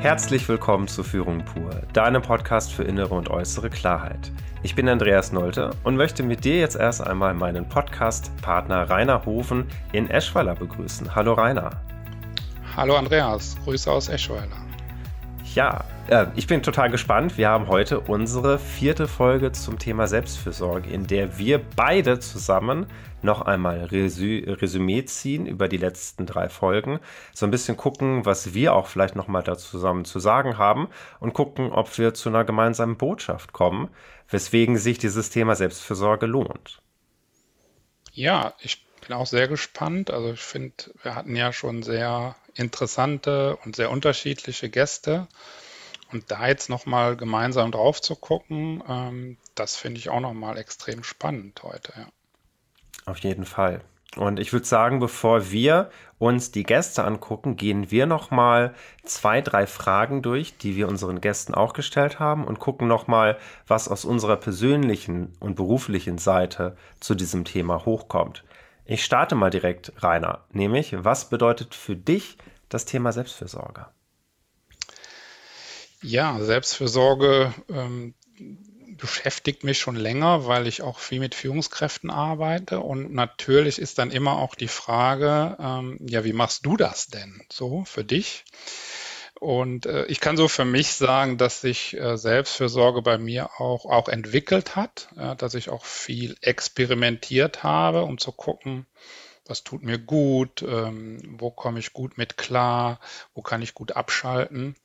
Herzlich willkommen zu Führung pur, deinem Podcast für innere und äußere Klarheit. Ich bin Andreas Nolte und möchte mit dir jetzt erst einmal meinen Podcast-Partner Rainer Hofen in Eschweiler begrüßen. Hallo Rainer. Hallo Andreas, Grüße aus Eschweiler. Ja, äh, ich bin total gespannt. Wir haben heute unsere vierte Folge zum Thema Selbstfürsorge, in der wir beide zusammen noch einmal Resü Resümee ziehen über die letzten drei Folgen, so ein bisschen gucken, was wir auch vielleicht noch mal dazu zusammen zu sagen haben und gucken, ob wir zu einer gemeinsamen Botschaft kommen, weswegen sich dieses Thema Selbstfürsorge lohnt. Ja, ich bin auch sehr gespannt. Also ich finde, wir hatten ja schon sehr interessante und sehr unterschiedliche Gäste. Und da jetzt nochmal gemeinsam drauf zu gucken, ähm, das finde ich auch nochmal extrem spannend heute. Ja. Auf jeden Fall. Und ich würde sagen, bevor wir uns die Gäste angucken, gehen wir nochmal zwei, drei Fragen durch, die wir unseren Gästen auch gestellt haben und gucken nochmal, was aus unserer persönlichen und beruflichen Seite zu diesem Thema hochkommt. Ich starte mal direkt, Rainer, nämlich, was bedeutet für dich das Thema Selbstfürsorge? Ja, Selbstfürsorge ähm, beschäftigt mich schon länger, weil ich auch viel mit Führungskräften arbeite. Und natürlich ist dann immer auch die Frage, ähm, ja, wie machst du das denn so für dich? Und äh, ich kann so für mich sagen, dass sich äh, Selbstfürsorge bei mir auch, auch entwickelt hat, ja, dass ich auch viel experimentiert habe, um zu gucken, was tut mir gut, ähm, wo komme ich gut mit klar, wo kann ich gut abschalten.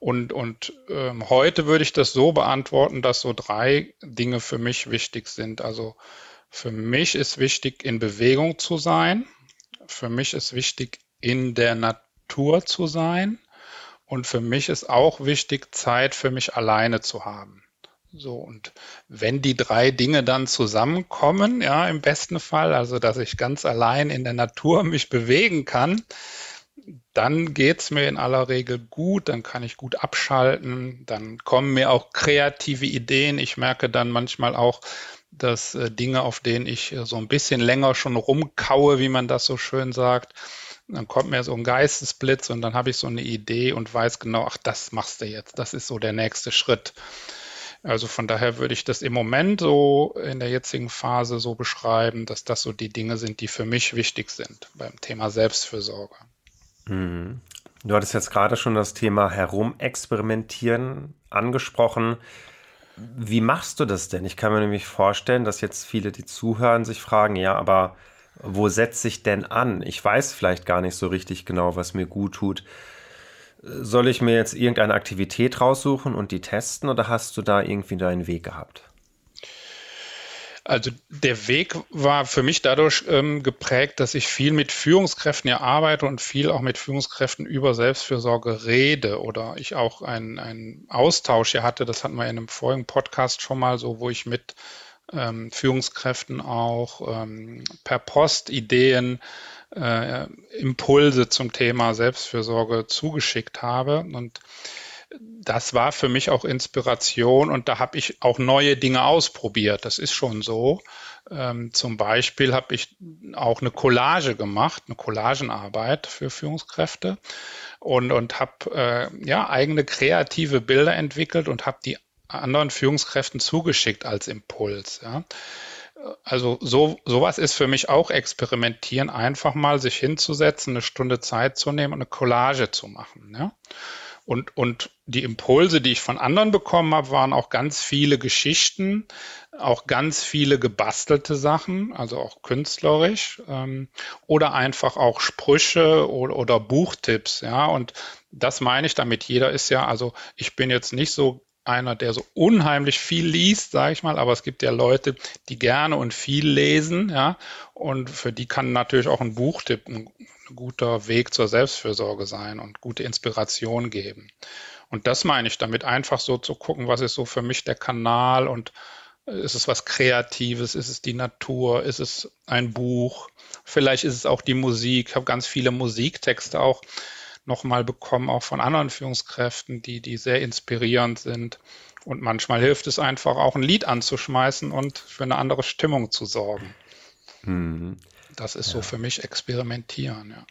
Und, und ähm, heute würde ich das so beantworten, dass so drei Dinge für mich wichtig sind. Also für mich ist wichtig, in Bewegung zu sein. Für mich ist wichtig, in der Natur zu sein. Und für mich ist auch wichtig, Zeit für mich alleine zu haben. So, und wenn die drei Dinge dann zusammenkommen, ja, im besten Fall, also dass ich ganz allein in der Natur mich bewegen kann, dann geht's mir in aller Regel gut, dann kann ich gut abschalten, dann kommen mir auch kreative Ideen. Ich merke dann manchmal auch, dass äh, Dinge, auf denen ich äh, so ein bisschen länger schon rumkaue, wie man das so schön sagt, dann kommt mir so ein Geistesblitz und dann habe ich so eine Idee und weiß genau, ach, das machst du jetzt, das ist so der nächste Schritt. Also von daher würde ich das im Moment so in der jetzigen Phase so beschreiben, dass das so die Dinge sind, die für mich wichtig sind beim Thema Selbstfürsorge. Mhm. Du hattest jetzt gerade schon das Thema Herumexperimentieren angesprochen. Wie machst du das denn? Ich kann mir nämlich vorstellen, dass jetzt viele, die zuhören, sich fragen, ja, aber wo setze ich denn an? Ich weiß vielleicht gar nicht so richtig genau, was mir gut tut. Soll ich mir jetzt irgendeine Aktivität raussuchen und die testen oder hast du da irgendwie deinen Weg gehabt? Also der Weg war für mich dadurch ähm, geprägt, dass ich viel mit Führungskräften ja arbeite und viel auch mit Führungskräften über Selbstfürsorge rede oder ich auch einen Austausch hier hatte, das hatten wir in einem vorigen Podcast schon mal so, wo ich mit ähm, Führungskräften auch ähm, per Post Ideen, äh, Impulse zum Thema Selbstfürsorge zugeschickt habe. Und das war für mich auch Inspiration und da habe ich auch neue Dinge ausprobiert. Das ist schon so. Ähm, zum Beispiel habe ich auch eine Collage gemacht, eine Collagenarbeit für Führungskräfte und, und habe äh, ja, eigene kreative Bilder entwickelt und habe die anderen Führungskräften zugeschickt als Impuls. Ja. Also so sowas ist für mich auch experimentieren, einfach mal sich hinzusetzen, eine Stunde Zeit zu nehmen und eine Collage zu machen. Ja. Und, und die Impulse, die ich von anderen bekommen habe, waren auch ganz viele Geschichten, auch ganz viele gebastelte Sachen, also auch künstlerisch, ähm, oder einfach auch Sprüche oder, oder Buchtipps, ja. Und das meine ich damit. Jeder ist ja, also ich bin jetzt nicht so einer, der so unheimlich viel liest, sage ich mal, aber es gibt ja Leute, die gerne und viel lesen, ja, und für die kann natürlich auch ein Buchtipp ein, guter Weg zur Selbstfürsorge sein und gute Inspiration geben. Und das meine ich damit, einfach so zu gucken, was ist so für mich der Kanal und ist es was Kreatives, ist es die Natur, ist es ein Buch, vielleicht ist es auch die Musik. Ich habe ganz viele Musiktexte auch nochmal bekommen, auch von anderen Führungskräften, die, die sehr inspirierend sind. Und manchmal hilft es einfach auch ein Lied anzuschmeißen und für eine andere Stimmung zu sorgen. Mhm. Das ist ja. so für mich experimentieren, ja.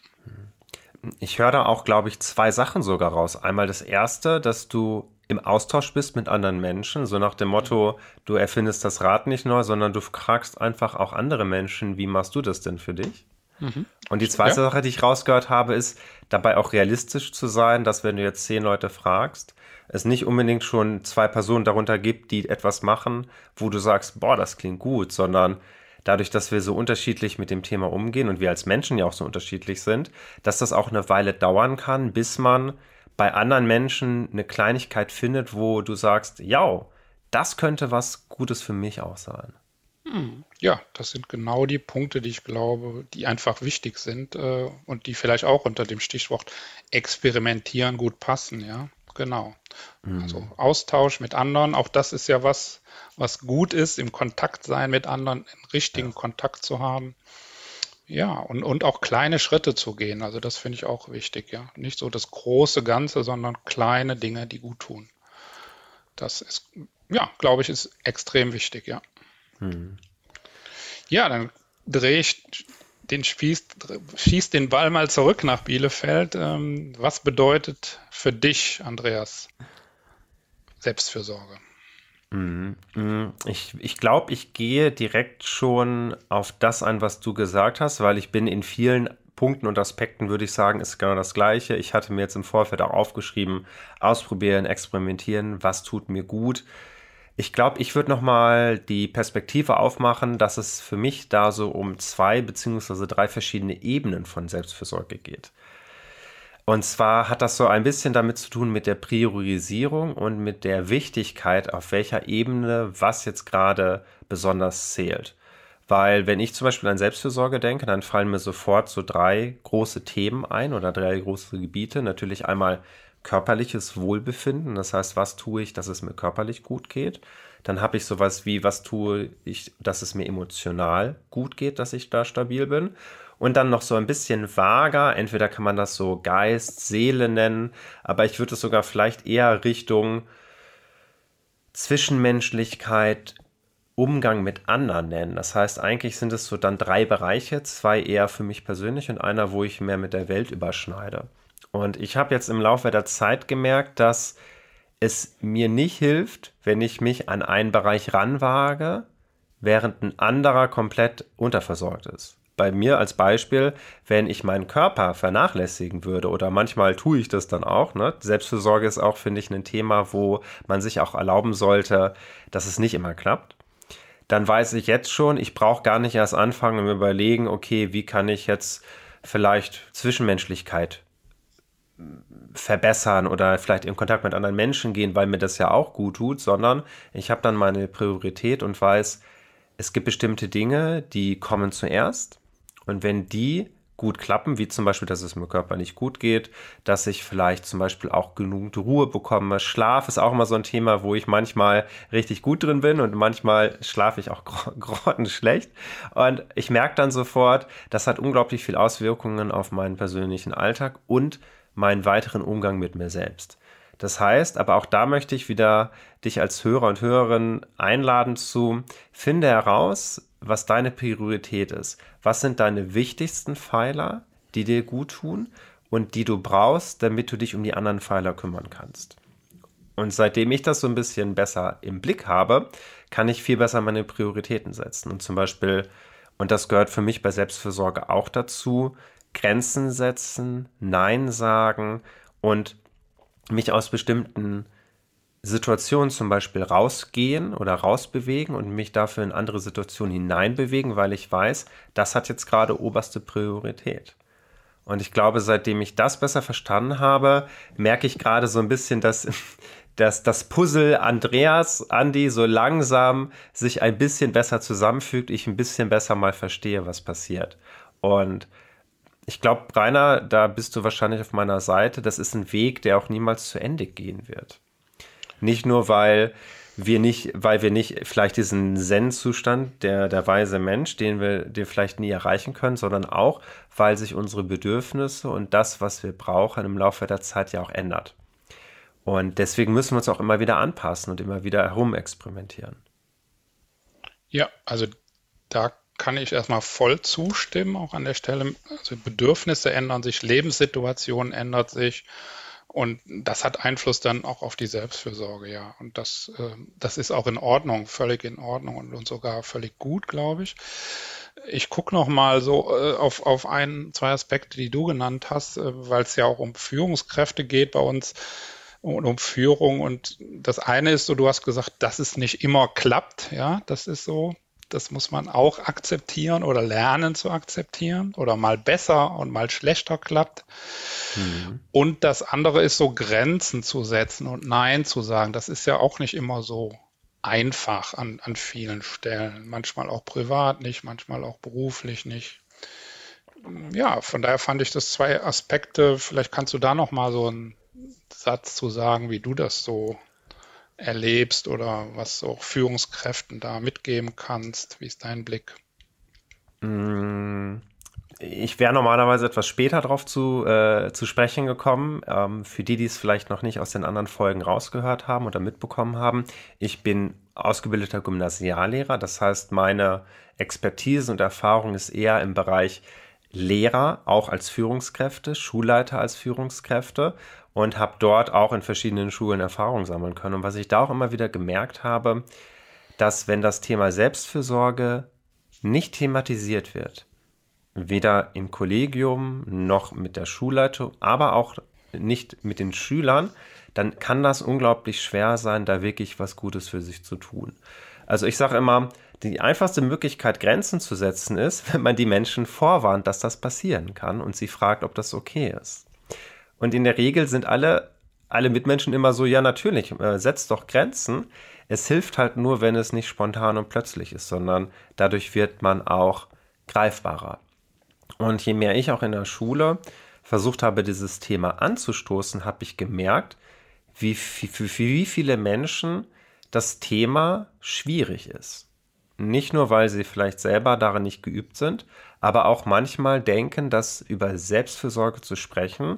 Ich höre da auch, glaube ich, zwei Sachen sogar raus. Einmal das erste, dass du im Austausch bist mit anderen Menschen, so nach dem Motto, du erfindest das Rad nicht neu, sondern du fragst einfach auch andere Menschen, wie machst du das denn für dich? Mhm. Und die zweite ja. Sache, die ich rausgehört habe, ist dabei auch realistisch zu sein, dass wenn du jetzt zehn Leute fragst, es nicht unbedingt schon zwei Personen darunter gibt, die etwas machen, wo du sagst, boah, das klingt gut, sondern dadurch, dass wir so unterschiedlich mit dem Thema umgehen und wir als Menschen ja auch so unterschiedlich sind, dass das auch eine Weile dauern kann, bis man bei anderen Menschen eine Kleinigkeit findet, wo du sagst, ja, das könnte was Gutes für mich auch sein. Hm, ja, das sind genau die Punkte, die ich glaube, die einfach wichtig sind äh, und die vielleicht auch unter dem Stichwort experimentieren gut passen, ja. Genau. Mhm. Also Austausch mit anderen, auch das ist ja was, was gut ist, im Kontakt sein mit anderen, richtigen ja. Kontakt zu haben. Ja, und, und auch kleine Schritte zu gehen. Also das finde ich auch wichtig, ja. Nicht so das große Ganze, sondern kleine Dinge, die gut tun. Das ist, ja, glaube ich, ist extrem wichtig, ja. Mhm. Ja, dann drehe ich den Spieß, schieß den Ball mal zurück nach Bielefeld. Ähm, was bedeutet für dich, Andreas, Selbstfürsorge? Mhm. Mhm. Ich, ich glaube, ich gehe direkt schon auf das ein, was du gesagt hast, weil ich bin in vielen Punkten und Aspekten, würde ich sagen, ist genau das Gleiche. Ich hatte mir jetzt im Vorfeld auch aufgeschrieben, ausprobieren, experimentieren, was tut mir gut. Ich glaube, ich würde nochmal die Perspektive aufmachen, dass es für mich da so um zwei beziehungsweise drei verschiedene Ebenen von Selbstfürsorge geht. Und zwar hat das so ein bisschen damit zu tun mit der Priorisierung und mit der Wichtigkeit, auf welcher Ebene was jetzt gerade besonders zählt. Weil wenn ich zum Beispiel an Selbstfürsorge denke, dann fallen mir sofort so drei große Themen ein oder drei große Gebiete. Natürlich einmal körperliches Wohlbefinden, das heißt, was tue ich, dass es mir körperlich gut geht. Dann habe ich sowas wie, was tue ich, dass es mir emotional gut geht, dass ich da stabil bin. Und dann noch so ein bisschen vager, entweder kann man das so Geist, Seele nennen, aber ich würde es sogar vielleicht eher Richtung Zwischenmenschlichkeit, Umgang mit anderen nennen. Das heißt, eigentlich sind es so dann drei Bereiche, zwei eher für mich persönlich und einer, wo ich mehr mit der Welt überschneide. Und ich habe jetzt im Laufe der Zeit gemerkt, dass es mir nicht hilft, wenn ich mich an einen Bereich ranwage, während ein anderer komplett unterversorgt ist. Bei mir als Beispiel, wenn ich meinen Körper vernachlässigen würde oder manchmal tue ich das dann auch. Ne? Selbstfürsorge ist auch, finde ich, ein Thema, wo man sich auch erlauben sollte, dass es nicht immer klappt. Dann weiß ich jetzt schon, ich brauche gar nicht erst anfangen und überlegen, okay, wie kann ich jetzt vielleicht Zwischenmenschlichkeit verbessern oder vielleicht in Kontakt mit anderen Menschen gehen, weil mir das ja auch gut tut, sondern ich habe dann meine Priorität und weiß, es gibt bestimmte Dinge, die kommen zuerst und wenn die gut klappen, wie zum Beispiel, dass es mir körperlich gut geht, dass ich vielleicht zum Beispiel auch genug Ruhe bekomme. Schlaf ist auch immer so ein Thema, wo ich manchmal richtig gut drin bin und manchmal schlafe ich auch grottenschlecht. Und ich merke dann sofort, das hat unglaublich viel Auswirkungen auf meinen persönlichen Alltag und meinen weiteren Umgang mit mir selbst. Das heißt, aber auch da möchte ich wieder dich als Hörer und Hörerin einladen zu, finde heraus, was deine Priorität ist. Was sind deine wichtigsten Pfeiler, die dir gut tun und die du brauchst, damit du dich um die anderen Pfeiler kümmern kannst. Und seitdem ich das so ein bisschen besser im Blick habe, kann ich viel besser meine Prioritäten setzen. Und zum Beispiel, und das gehört für mich bei Selbstfürsorge auch dazu, Grenzen setzen, Nein sagen und mich aus bestimmten Situationen zum Beispiel rausgehen oder rausbewegen und mich dafür in andere Situationen hineinbewegen, weil ich weiß, das hat jetzt gerade oberste Priorität. Und ich glaube, seitdem ich das besser verstanden habe, merke ich gerade so ein bisschen, dass, dass das Puzzle Andreas, Andi so langsam sich ein bisschen besser zusammenfügt, ich ein bisschen besser mal verstehe, was passiert. Und ich glaube, Rainer, da bist du wahrscheinlich auf meiner Seite. Das ist ein Weg, der auch niemals zu Ende gehen wird. Nicht nur, weil wir nicht, weil wir nicht vielleicht diesen Zen-Zustand, der, der weise Mensch, den wir, den vielleicht nie erreichen können, sondern auch, weil sich unsere Bedürfnisse und das, was wir brauchen, im Laufe der Zeit ja auch ändert. Und deswegen müssen wir uns auch immer wieder anpassen und immer wieder herumexperimentieren. Ja, also da kann ich erstmal voll zustimmen, auch an der Stelle. Also Bedürfnisse ändern sich, Lebenssituationen ändert sich. Und das hat Einfluss dann auch auf die Selbstfürsorge, ja. Und das, äh, das ist auch in Ordnung, völlig in Ordnung und, und sogar völlig gut, glaube ich. Ich gucke noch mal so äh, auf, auf ein, zwei Aspekte, die du genannt hast, äh, weil es ja auch um Führungskräfte geht bei uns und um Führung. Und das eine ist so, du hast gesagt, dass es nicht immer klappt, ja, das ist so. Das muss man auch akzeptieren oder lernen zu akzeptieren oder mal besser und mal schlechter klappt. Mhm. Und das andere ist so Grenzen zu setzen und Nein zu sagen. Das ist ja auch nicht immer so einfach an, an vielen Stellen. Manchmal auch privat nicht, manchmal auch beruflich nicht. Ja, von daher fand ich das zwei Aspekte. Vielleicht kannst du da noch mal so einen Satz zu sagen, wie du das so erlebst oder was auch Führungskräften da mitgeben kannst? Wie ist dein Blick? Mm, ich wäre normalerweise etwas später darauf zu, äh, zu sprechen gekommen. Ähm, für die, die es vielleicht noch nicht aus den anderen Folgen rausgehört haben oder mitbekommen haben. Ich bin ausgebildeter Gymnasiallehrer. Das heißt, meine Expertise und Erfahrung ist eher im Bereich Lehrer, auch als Führungskräfte, Schulleiter als Führungskräfte und habe dort auch in verschiedenen Schulen Erfahrung sammeln können. Und was ich da auch immer wieder gemerkt habe, dass wenn das Thema Selbstfürsorge nicht thematisiert wird, weder im Kollegium noch mit der Schulleitung, aber auch nicht mit den Schülern, dann kann das unglaublich schwer sein, da wirklich was Gutes für sich zu tun. Also ich sage immer, die einfachste Möglichkeit, Grenzen zu setzen, ist, wenn man die Menschen vorwarnt, dass das passieren kann und sie fragt, ob das okay ist. Und in der Regel sind alle, alle Mitmenschen immer so, ja natürlich, äh, setzt doch Grenzen. Es hilft halt nur, wenn es nicht spontan und plötzlich ist, sondern dadurch wird man auch greifbarer. Und je mehr ich auch in der Schule versucht habe, dieses Thema anzustoßen, habe ich gemerkt, wie, für, für wie viele Menschen das Thema schwierig ist. Nicht nur, weil sie vielleicht selber darin nicht geübt sind, aber auch manchmal denken, dass über Selbstfürsorge zu sprechen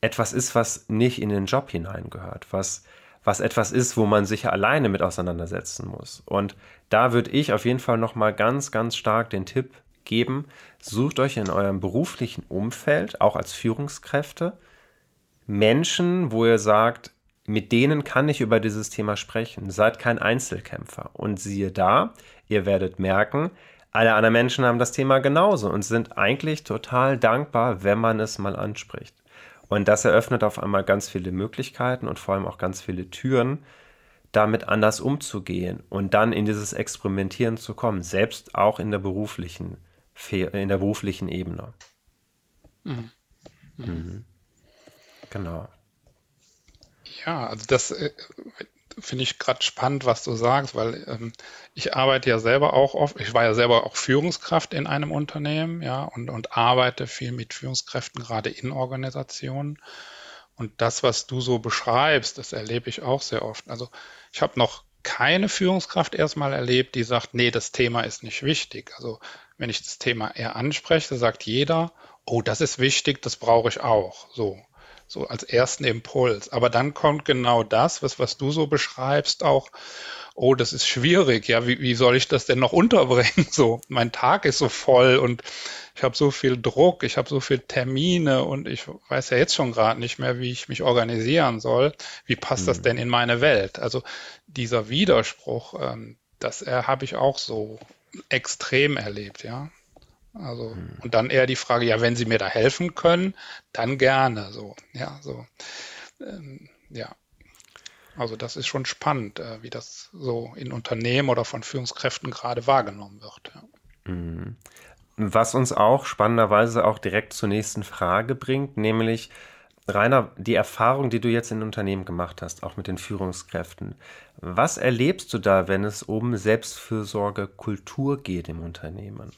etwas ist, was nicht in den Job hineingehört, was, was etwas ist, wo man sich alleine mit auseinandersetzen muss. Und da würde ich auf jeden Fall nochmal ganz, ganz stark den Tipp geben, sucht euch in eurem beruflichen Umfeld, auch als Führungskräfte, Menschen, wo ihr sagt, mit denen kann ich über dieses Thema sprechen. Seid kein Einzelkämpfer. Und siehe da, ihr werdet merken, alle anderen Menschen haben das Thema genauso und sind eigentlich total dankbar, wenn man es mal anspricht. Und das eröffnet auf einmal ganz viele Möglichkeiten und vor allem auch ganz viele Türen, damit anders umzugehen und dann in dieses Experimentieren zu kommen, selbst auch in der beruflichen, in der beruflichen Ebene. Mhm. Mhm. Genau. Ja, also das, äh, finde ich gerade spannend, was du sagst, weil ähm, ich arbeite ja selber auch oft, ich war ja selber auch Führungskraft in einem Unternehmen, ja, und, und arbeite viel mit Führungskräften, gerade in Organisationen. Und das, was du so beschreibst, das erlebe ich auch sehr oft. Also ich habe noch keine Führungskraft erstmal erlebt, die sagt, nee, das Thema ist nicht wichtig. Also wenn ich das Thema eher anspreche, sagt jeder, oh, das ist wichtig, das brauche ich auch. So so als ersten Impuls. Aber dann kommt genau das, was, was du so beschreibst, auch, oh, das ist schwierig, ja, wie, wie soll ich das denn noch unterbringen? So, mein Tag ist so voll und ich habe so viel Druck, ich habe so viele Termine und ich weiß ja jetzt schon gerade nicht mehr, wie ich mich organisieren soll. Wie passt das hm. denn in meine Welt? Also dieser Widerspruch, ähm, das äh, habe ich auch so extrem erlebt, ja. Also, hm. und dann eher die Frage, ja, wenn Sie mir da helfen können, dann gerne. So, ja, so. Ähm, ja. Also das ist schon spannend, äh, wie das so in Unternehmen oder von Führungskräften gerade wahrgenommen wird. Ja. Hm. Was uns auch spannenderweise auch direkt zur nächsten Frage bringt, nämlich Rainer, die Erfahrung, die du jetzt in Unternehmen gemacht hast, auch mit den Führungskräften. Was erlebst du da, wenn es um Selbstfürsorge Kultur geht im Unternehmen?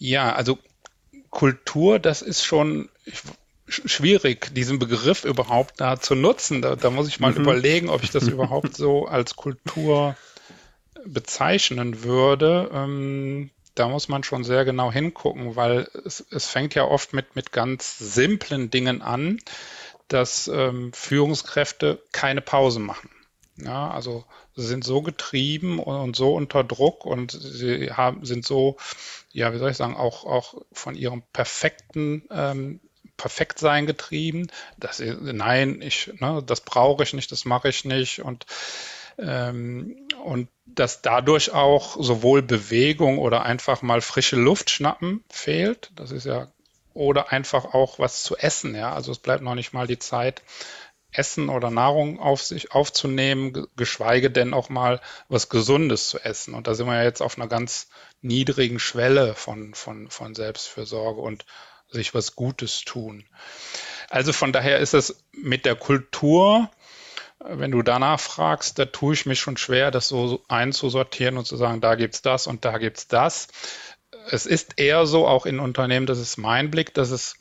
Ja, also Kultur, das ist schon schwierig, diesen Begriff überhaupt da zu nutzen. Da, da muss ich mal mhm. überlegen, ob ich das überhaupt so als Kultur bezeichnen würde. Ähm, da muss man schon sehr genau hingucken, weil es, es fängt ja oft mit, mit ganz simplen Dingen an, dass ähm, Führungskräfte keine Pause machen. Ja, also sie sind so getrieben und, so unter Druck und sie haben, sind so, ja, wie soll ich sagen, auch, auch von ihrem perfekten ähm, Perfektsein getrieben, dass sie, nein, ich, ne, das brauche ich nicht, das mache ich nicht und ähm, und dass dadurch auch sowohl Bewegung oder einfach mal frische Luft schnappen fehlt. Das ist ja, oder einfach auch was zu essen, ja. Also es bleibt noch nicht mal die Zeit, Essen oder Nahrung auf sich aufzunehmen, geschweige denn auch mal was Gesundes zu essen. Und da sind wir ja jetzt auf einer ganz niedrigen Schwelle von, von, von Selbstfürsorge und sich was Gutes tun. Also von daher ist es mit der Kultur, wenn du danach fragst, da tue ich mich schon schwer, das so einzusortieren und zu sagen, da gibt's das und da gibt's das. Es ist eher so, auch in Unternehmen, das ist mein Blick, dass es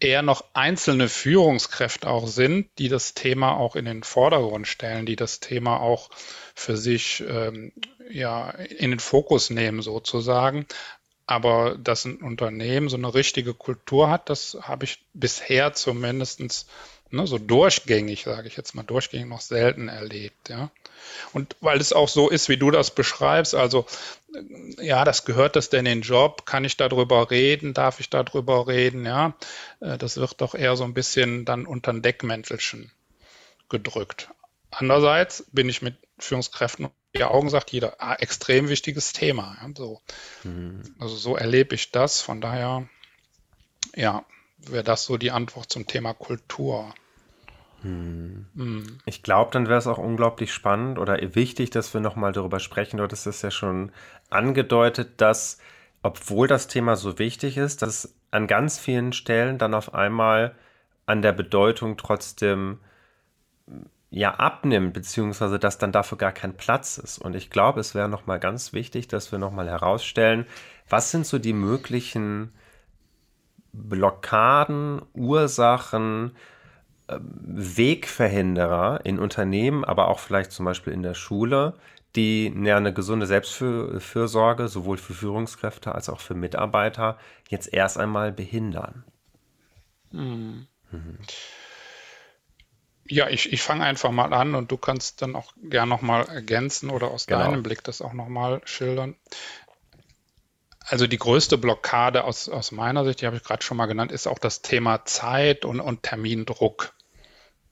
eher noch einzelne Führungskräfte auch sind, die das Thema auch in den Vordergrund stellen, die das Thema auch für sich ähm, ja in den Fokus nehmen sozusagen. Aber dass ein Unternehmen so eine richtige Kultur hat, das habe ich bisher zumindestens ne, so durchgängig, sage ich jetzt mal, durchgängig noch selten erlebt, ja. Und weil es auch so ist, wie du das beschreibst, also ja, das gehört das denn in den Job? Kann ich darüber reden? Darf ich darüber reden? Ja, äh, das wird doch eher so ein bisschen dann unter ein Deckmäntelchen gedrückt. Andererseits bin ich mit Führungskräften die Augen sagt jeder, ah, extrem wichtiges Thema. Ja, so. Mhm. Also so erlebe ich das. Von daher, ja, wäre das so die Antwort zum Thema Kultur. Hm. Hm. Ich glaube, dann wäre es auch unglaublich spannend oder wichtig, dass wir nochmal darüber sprechen. Du hattest es ja schon angedeutet, dass, obwohl das Thema so wichtig ist, dass an ganz vielen Stellen dann auf einmal an der Bedeutung trotzdem ja abnimmt, beziehungsweise dass dann dafür gar kein Platz ist. Und ich glaube, es wäre nochmal ganz wichtig, dass wir nochmal herausstellen, was sind so die möglichen Blockaden, Ursachen, Wegverhinderer in Unternehmen, aber auch vielleicht zum Beispiel in der Schule, die ja, eine gesunde Selbstfürsorge sowohl für Führungskräfte als auch für Mitarbeiter jetzt erst einmal behindern. Mhm. Mhm. Ja, ich, ich fange einfach mal an und du kannst dann auch gern nochmal ergänzen oder aus genau. deinem Blick das auch nochmal schildern. Also die größte Blockade aus, aus meiner Sicht, die habe ich gerade schon mal genannt, ist auch das Thema Zeit und, und Termindruck.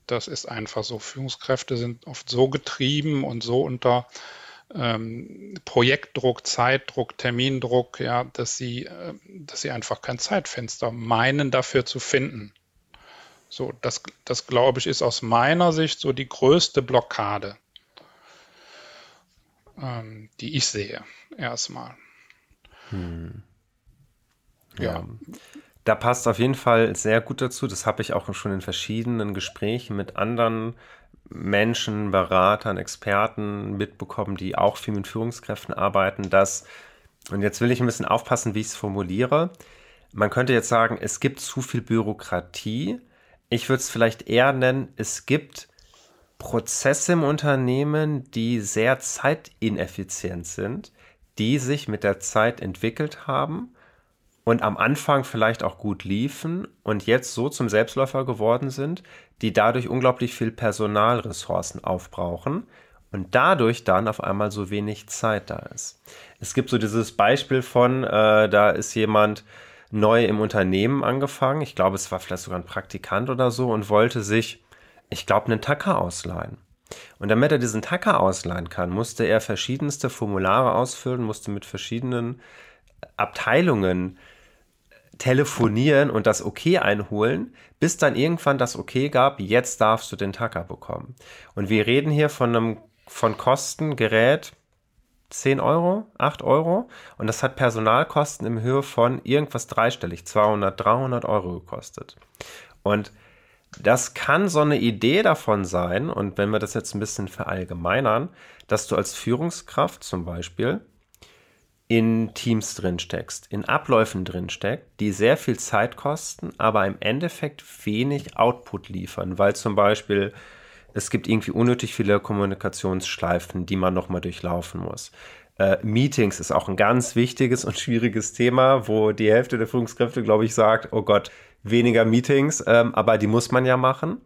Das ist einfach so. Führungskräfte sind oft so getrieben und so unter ähm, Projektdruck, Zeitdruck, Termindruck, ja, dass sie, äh, dass sie einfach kein Zeitfenster meinen, dafür zu finden. So, das, das glaube ich, ist aus meiner Sicht so die größte Blockade, ähm, die ich sehe, erstmal. Hm. Ja. ja. Da passt auf jeden Fall sehr gut dazu. Das habe ich auch schon in verschiedenen Gesprächen mit anderen Menschen, Beratern, Experten mitbekommen, die auch viel mit Führungskräften arbeiten, dass, und jetzt will ich ein bisschen aufpassen, wie ich es formuliere, man könnte jetzt sagen, es gibt zu viel Bürokratie. Ich würde es vielleicht eher nennen, es gibt Prozesse im Unternehmen, die sehr zeitineffizient sind, die sich mit der Zeit entwickelt haben und am Anfang vielleicht auch gut liefen und jetzt so zum Selbstläufer geworden sind, die dadurch unglaublich viel Personalressourcen aufbrauchen und dadurch dann auf einmal so wenig Zeit da ist. Es gibt so dieses Beispiel von, äh, da ist jemand neu im Unternehmen angefangen, ich glaube, es war vielleicht sogar ein Praktikant oder so und wollte sich, ich glaube, einen Tacker ausleihen. Und damit er diesen Tacker ausleihen kann, musste er verschiedenste Formulare ausfüllen, musste mit verschiedenen Abteilungen telefonieren und das Okay einholen, bis dann irgendwann das Okay gab, jetzt darfst du den Tacker bekommen. Und wir reden hier von einem von Kosten Gerät 10 Euro, 8 Euro und das hat Personalkosten im Höhe von irgendwas dreistellig, 200, 300 Euro gekostet. Und das kann so eine Idee davon sein, und wenn wir das jetzt ein bisschen verallgemeinern, dass du als Führungskraft zum Beispiel in Teams drin steckst, in Abläufen drin steckt, die sehr viel Zeit kosten, aber im Endeffekt wenig Output liefern, weil zum Beispiel es gibt irgendwie unnötig viele Kommunikationsschleifen, die man nochmal durchlaufen muss. Äh, Meetings ist auch ein ganz wichtiges und schwieriges Thema, wo die Hälfte der Führungskräfte, glaube ich, sagt, oh Gott, weniger Meetings, ähm, aber die muss man ja machen.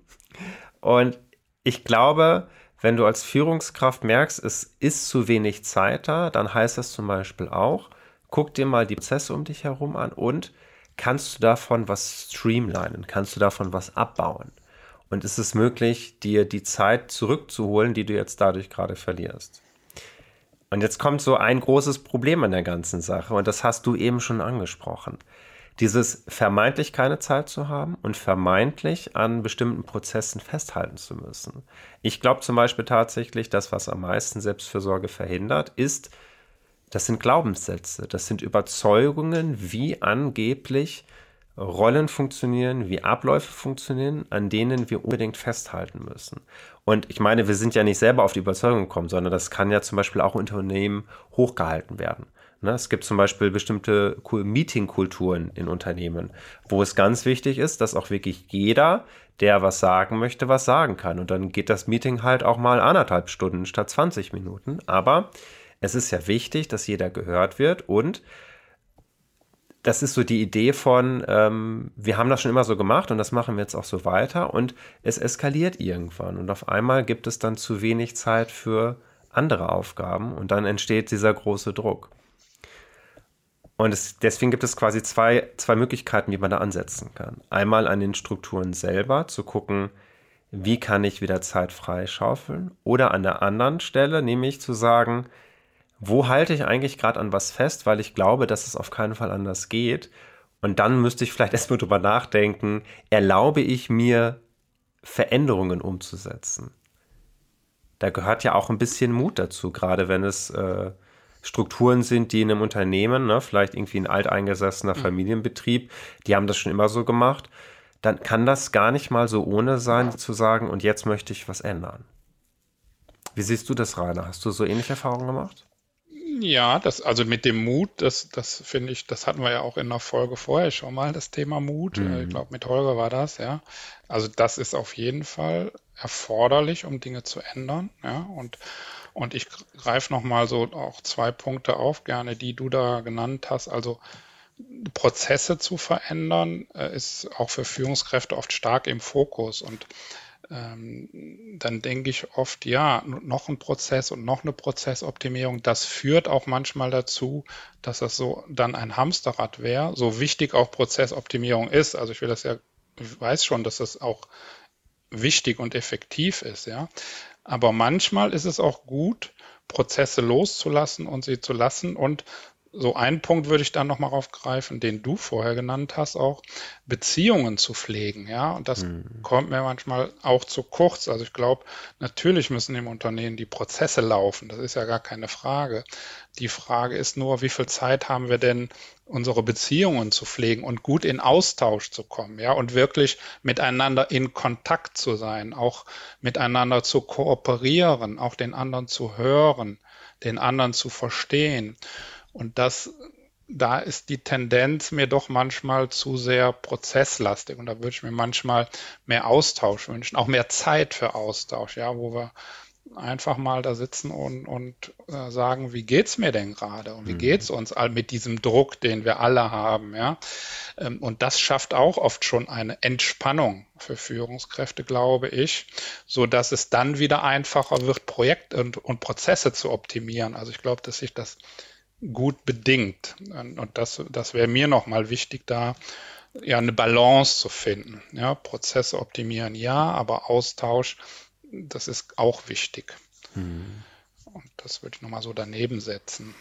Und ich glaube, wenn du als Führungskraft merkst, es ist zu wenig Zeit da, dann heißt das zum Beispiel auch, guck dir mal die Prozesse um dich herum an und kannst du davon was streamlinen, kannst du davon was abbauen. Und ist es möglich, dir die Zeit zurückzuholen, die du jetzt dadurch gerade verlierst? Und jetzt kommt so ein großes Problem an der ganzen Sache, und das hast du eben schon angesprochen. Dieses vermeintlich keine Zeit zu haben und vermeintlich an bestimmten Prozessen festhalten zu müssen. Ich glaube zum Beispiel tatsächlich, das, was am meisten Selbstfürsorge verhindert, ist, das sind Glaubenssätze, das sind Überzeugungen, wie angeblich Rollen funktionieren, wie Abläufe funktionieren, an denen wir unbedingt festhalten müssen. Und ich meine, wir sind ja nicht selber auf die Überzeugung gekommen, sondern das kann ja zum Beispiel auch Unternehmen hochgehalten werden. Ne? Es gibt zum Beispiel bestimmte Meeting-Kulturen in Unternehmen, wo es ganz wichtig ist, dass auch wirklich jeder, der was sagen möchte, was sagen kann. Und dann geht das Meeting halt auch mal anderthalb Stunden statt 20 Minuten. Aber es ist ja wichtig, dass jeder gehört wird und das ist so die Idee von, ähm, wir haben das schon immer so gemacht und das machen wir jetzt auch so weiter und es eskaliert irgendwann und auf einmal gibt es dann zu wenig Zeit für andere Aufgaben und dann entsteht dieser große Druck. Und es, deswegen gibt es quasi zwei, zwei Möglichkeiten, wie man da ansetzen kann. Einmal an den Strukturen selber zu gucken, wie kann ich wieder Zeit freischaufeln oder an der anderen Stelle, nämlich zu sagen, wo halte ich eigentlich gerade an was fest, weil ich glaube, dass es auf keinen Fall anders geht. Und dann müsste ich vielleicht erstmal drüber nachdenken, erlaube ich mir Veränderungen umzusetzen? Da gehört ja auch ein bisschen Mut dazu, gerade wenn es äh, Strukturen sind, die in einem Unternehmen, ne, vielleicht irgendwie ein alteingesessener mhm. Familienbetrieb, die haben das schon immer so gemacht, dann kann das gar nicht mal so ohne sein, zu sagen, und jetzt möchte ich was ändern. Wie siehst du das, Rainer? Hast du so ähnliche Erfahrungen gemacht? Ja, das, also mit dem Mut, das, das finde ich, das hatten wir ja auch in der Folge vorher schon mal, das Thema Mut. Mhm. Ich glaube, mit Holger war das, ja. Also das ist auf jeden Fall erforderlich, um Dinge zu ändern, ja. Und, und ich greife nochmal so auch zwei Punkte auf, gerne, die du da genannt hast. Also Prozesse zu verändern, äh, ist auch für Führungskräfte oft stark im Fokus. Und ähm, dann denke ich oft, ja, noch ein Prozess und noch eine Prozessoptimierung, das führt auch manchmal dazu, dass das so dann ein Hamsterrad wäre, so wichtig auch Prozessoptimierung ist. Also ich will das ja, ich weiß schon, dass das auch wichtig und effektiv ist, ja. Aber manchmal ist es auch gut, Prozesse loszulassen und sie zu lassen und so einen Punkt würde ich dann nochmal aufgreifen, den du vorher genannt hast, auch Beziehungen zu pflegen. Ja, und das mhm. kommt mir manchmal auch zu kurz. Also ich glaube, natürlich müssen im Unternehmen die Prozesse laufen. Das ist ja gar keine Frage. Die Frage ist nur, wie viel Zeit haben wir denn, unsere Beziehungen zu pflegen und gut in Austausch zu kommen, ja, und wirklich miteinander in Kontakt zu sein, auch miteinander zu kooperieren, auch den anderen zu hören, den anderen zu verstehen. Und das, da ist die Tendenz mir doch manchmal zu sehr prozesslastig. Und da würde ich mir manchmal mehr Austausch wünschen, auch mehr Zeit für Austausch, ja, wo wir einfach mal da sitzen und, und äh, sagen, wie geht's mir denn gerade und wie mhm. geht's uns all mit diesem Druck, den wir alle haben, ja. Ähm, und das schafft auch oft schon eine Entspannung für Führungskräfte, glaube ich, so dass es dann wieder einfacher wird, Projekte und, und Prozesse zu optimieren. Also ich glaube, dass sich das gut bedingt. Und das, das wäre mir nochmal wichtig, da ja eine Balance zu finden. Ja, Prozesse optimieren, ja, aber Austausch, das ist auch wichtig. Hm. Und das würde ich nochmal so daneben setzen.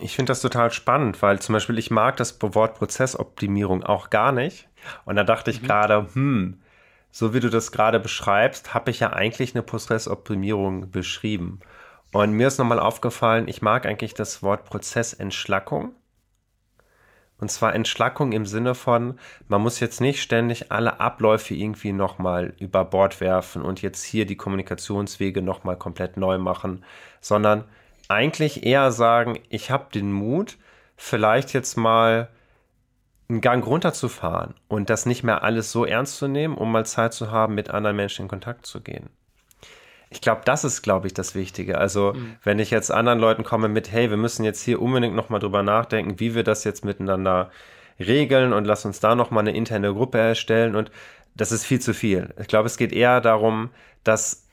Ich finde das total spannend, weil zum Beispiel ich mag das Wort Prozessoptimierung auch gar nicht. Und da dachte ich mhm. gerade, hm, so wie du das gerade beschreibst, habe ich ja eigentlich eine Prozessoptimierung beschrieben. Und mir ist nochmal aufgefallen, ich mag eigentlich das Wort Prozessentschlackung. Und zwar Entschlackung im Sinne von, man muss jetzt nicht ständig alle Abläufe irgendwie nochmal über Bord werfen und jetzt hier die Kommunikationswege nochmal komplett neu machen, sondern eigentlich eher sagen, ich habe den Mut, vielleicht jetzt mal einen Gang runterzufahren und das nicht mehr alles so ernst zu nehmen, um mal Zeit zu haben, mit anderen Menschen in Kontakt zu gehen. Ich glaube, das ist, glaube ich, das Wichtige. Also, mhm. wenn ich jetzt anderen Leuten komme mit, hey, wir müssen jetzt hier unbedingt nochmal drüber nachdenken, wie wir das jetzt miteinander regeln und lass uns da nochmal eine interne Gruppe erstellen und das ist viel zu viel. Ich glaube, es geht eher darum, dass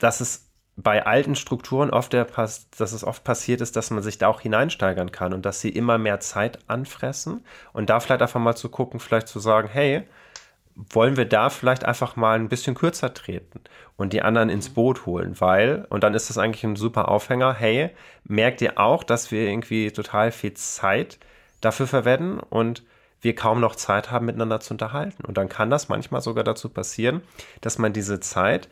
dass es bei alten Strukturen oft der, dass es oft passiert ist, dass man sich da auch hineinsteigern kann und dass sie immer mehr Zeit anfressen und da vielleicht einfach mal zu gucken, vielleicht zu sagen, hey, wollen wir da vielleicht einfach mal ein bisschen kürzer treten und die anderen ins Boot holen, weil, und dann ist das eigentlich ein super Aufhänger, hey, merkt ihr auch, dass wir irgendwie total viel Zeit dafür verwenden und wir kaum noch Zeit haben, miteinander zu unterhalten. Und dann kann das manchmal sogar dazu passieren, dass man diese Zeit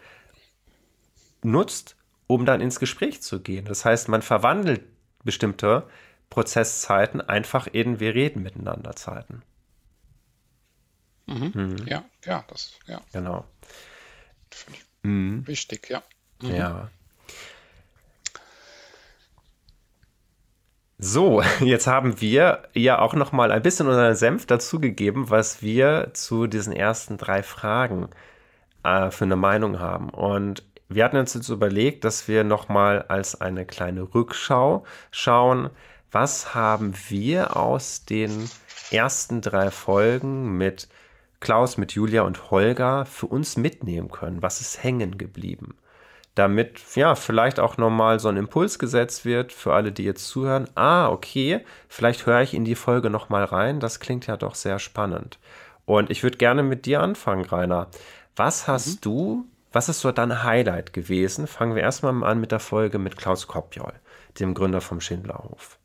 nutzt, um dann ins Gespräch zu gehen. Das heißt, man verwandelt bestimmte Prozesszeiten einfach in wir reden miteinander Zeiten. Mhm. Mhm. Ja, ja, das, ja. Genau. Mhm. Wichtig, ja. Mhm. Ja. So, jetzt haben wir ja auch noch mal ein bisschen unseren Senf dazugegeben, was wir zu diesen ersten drei Fragen äh, für eine Meinung haben. Und wir hatten uns jetzt überlegt, dass wir nochmal als eine kleine Rückschau schauen, was haben wir aus den ersten drei Folgen mit Klaus, mit Julia und Holger für uns mitnehmen können? Was ist hängen geblieben? Damit, ja, vielleicht auch nochmal so ein Impuls gesetzt wird für alle, die jetzt zuhören. Ah, okay, vielleicht höre ich in die Folge nochmal rein. Das klingt ja doch sehr spannend. Und ich würde gerne mit dir anfangen, Rainer. Was hast mhm. du was ist so dein Highlight gewesen? Fangen wir erstmal an mit der Folge mit Klaus Kopjol, dem Gründer vom Schindlerhof.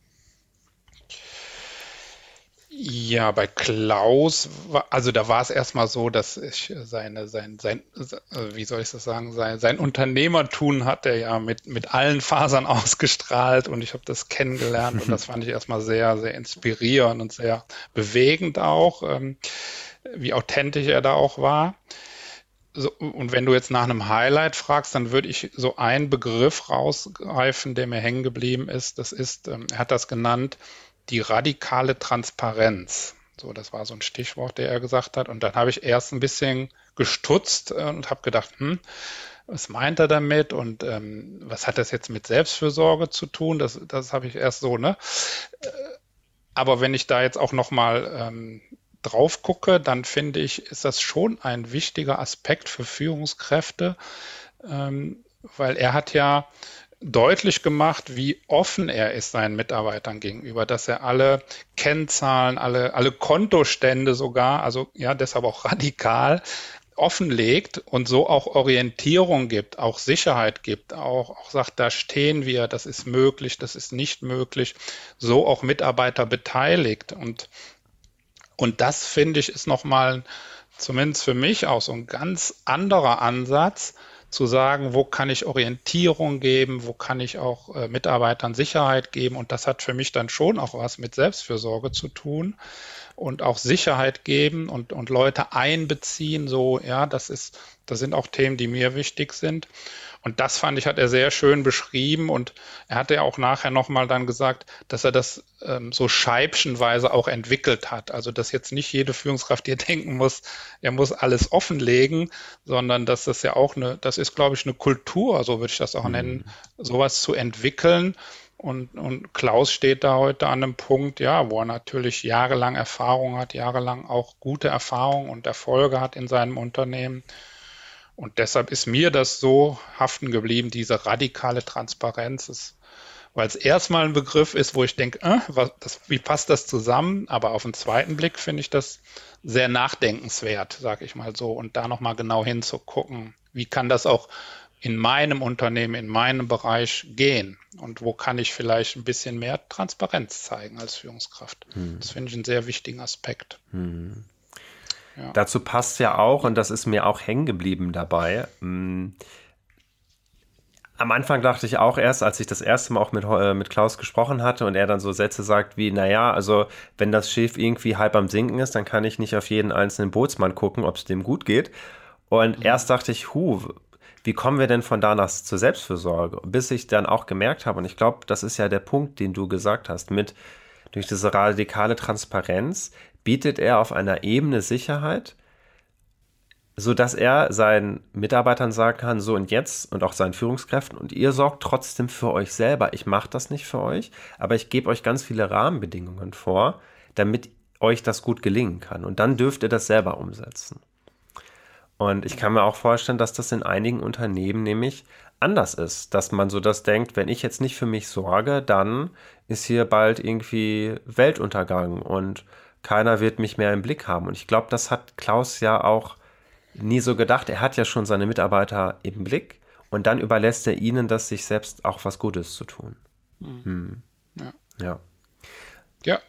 Ja, bei Klaus, also da war es erstmal so, dass ich seine, sein, sein, wie soll ich das sagen, sein, sein Unternehmertun hat er ja mit, mit allen Fasern ausgestrahlt und ich habe das kennengelernt und das fand ich erstmal sehr, sehr inspirierend und sehr bewegend auch, ähm, wie authentisch er da auch war so, und wenn du jetzt nach einem Highlight fragst, dann würde ich so einen Begriff rausgreifen, der mir hängen geblieben ist. Das ist, ähm, er hat das genannt, die radikale Transparenz. So, das war so ein Stichwort, der er gesagt hat. Und dann habe ich erst ein bisschen gestutzt äh, und habe gedacht, hm, was meint er damit und ähm, was hat das jetzt mit Selbstfürsorge zu tun? Das, das habe ich erst so, ne? Äh, aber wenn ich da jetzt auch nochmal ähm, drauf gucke, dann finde ich, ist das schon ein wichtiger Aspekt für Führungskräfte, ähm, weil er hat ja deutlich gemacht, wie offen er ist seinen Mitarbeitern gegenüber, dass er alle Kennzahlen, alle, alle Kontostände sogar, also ja, deshalb auch radikal offenlegt und so auch Orientierung gibt, auch Sicherheit gibt, auch, auch sagt, da stehen wir, das ist möglich, das ist nicht möglich, so auch Mitarbeiter beteiligt. Und und das finde ich ist nochmal, zumindest für mich auch so ein ganz anderer Ansatz, zu sagen, wo kann ich Orientierung geben, wo kann ich auch äh, Mitarbeitern Sicherheit geben. Und das hat für mich dann schon auch was mit Selbstfürsorge zu tun und auch Sicherheit geben und, und Leute einbeziehen. So, ja, das ist, das sind auch Themen, die mir wichtig sind. Und das fand ich, hat er sehr schön beschrieben und er hat ja auch nachher nochmal dann gesagt, dass er das ähm, so scheibchenweise auch entwickelt hat. Also, dass jetzt nicht jede Führungskraft hier denken muss, er muss alles offenlegen, sondern dass das ja auch eine, das ist, glaube ich, eine Kultur, so würde ich das auch mhm. nennen, sowas zu entwickeln. Und, und Klaus steht da heute an einem Punkt, ja, wo er natürlich jahrelang Erfahrung hat, jahrelang auch gute Erfahrungen und Erfolge hat in seinem Unternehmen. Und deshalb ist mir das so haften geblieben, diese radikale Transparenz, weil es erstmal ein Begriff ist, wo ich denke, äh, wie passt das zusammen? Aber auf den zweiten Blick finde ich das sehr nachdenkenswert, sage ich mal so, und da nochmal genau hinzugucken, wie kann das auch in meinem Unternehmen, in meinem Bereich gehen und wo kann ich vielleicht ein bisschen mehr Transparenz zeigen als Führungskraft. Hm. Das finde ich einen sehr wichtigen Aspekt. Hm. Ja. Dazu passt ja auch, und das ist mir auch hängen geblieben dabei, mh, mm, am Anfang dachte ich auch erst, als ich das erste Mal auch mit, äh, mit Klaus gesprochen hatte und er dann so Sätze sagt wie, naja, also wenn das Schiff irgendwie halb am Sinken ist, dann kann ich nicht auf jeden einzelnen Bootsmann gucken, ob es dem gut geht. Und mhm. erst dachte ich, hu, wie kommen wir denn von da nach zur Selbstfürsorge? Bis ich dann auch gemerkt habe, und ich glaube, das ist ja der Punkt, den du gesagt hast, mit durch diese radikale Transparenz bietet er auf einer Ebene Sicherheit, so dass er seinen Mitarbeitern sagen kann, so und jetzt und auch seinen Führungskräften und ihr sorgt trotzdem für euch selber. Ich mache das nicht für euch, aber ich gebe euch ganz viele Rahmenbedingungen vor, damit euch das gut gelingen kann und dann dürft ihr das selber umsetzen. Und ich kann mir auch vorstellen, dass das in einigen Unternehmen nämlich anders ist, dass man so das denkt, wenn ich jetzt nicht für mich sorge, dann ist hier bald irgendwie Weltuntergang und keiner wird mich mehr im Blick haben. Und ich glaube, das hat Klaus ja auch nie so gedacht. Er hat ja schon seine Mitarbeiter im Blick und dann überlässt er ihnen das, sich selbst auch was Gutes zu tun. Mhm. Hm. Ja. ja. Ja.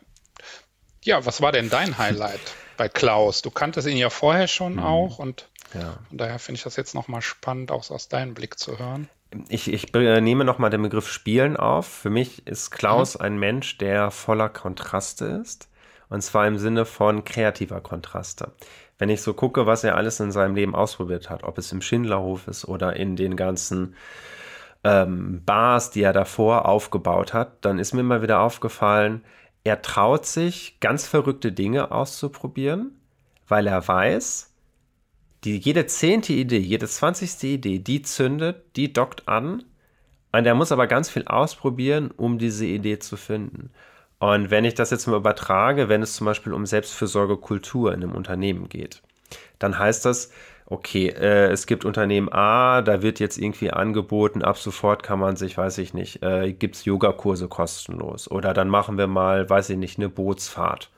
Ja, was war denn dein Highlight bei Klaus? Du kanntest ihn ja vorher schon mhm. auch und ja. von daher finde ich das jetzt nochmal spannend, auch aus deinem Blick zu hören. Ich, ich nehme nochmal den Begriff Spielen auf. Für mich ist Klaus mhm. ein Mensch, der voller Kontraste ist. Und zwar im Sinne von kreativer Kontraste. Wenn ich so gucke, was er alles in seinem Leben ausprobiert hat, ob es im Schindlerhof ist oder in den ganzen ähm, Bars, die er davor aufgebaut hat, dann ist mir immer wieder aufgefallen, er traut sich, ganz verrückte Dinge auszuprobieren, weil er weiß, die, jede zehnte Idee, jede zwanzigste Idee, die zündet, die dockt an. Und er muss aber ganz viel ausprobieren, um diese Idee zu finden. Und wenn ich das jetzt mal übertrage, wenn es zum Beispiel um Selbstfürsorgekultur in einem Unternehmen geht, dann heißt das, okay, äh, es gibt Unternehmen A, da wird jetzt irgendwie angeboten, ab sofort kann man sich, weiß ich nicht, äh, gibt es Yogakurse kostenlos. Oder dann machen wir mal, weiß ich nicht, eine Bootsfahrt.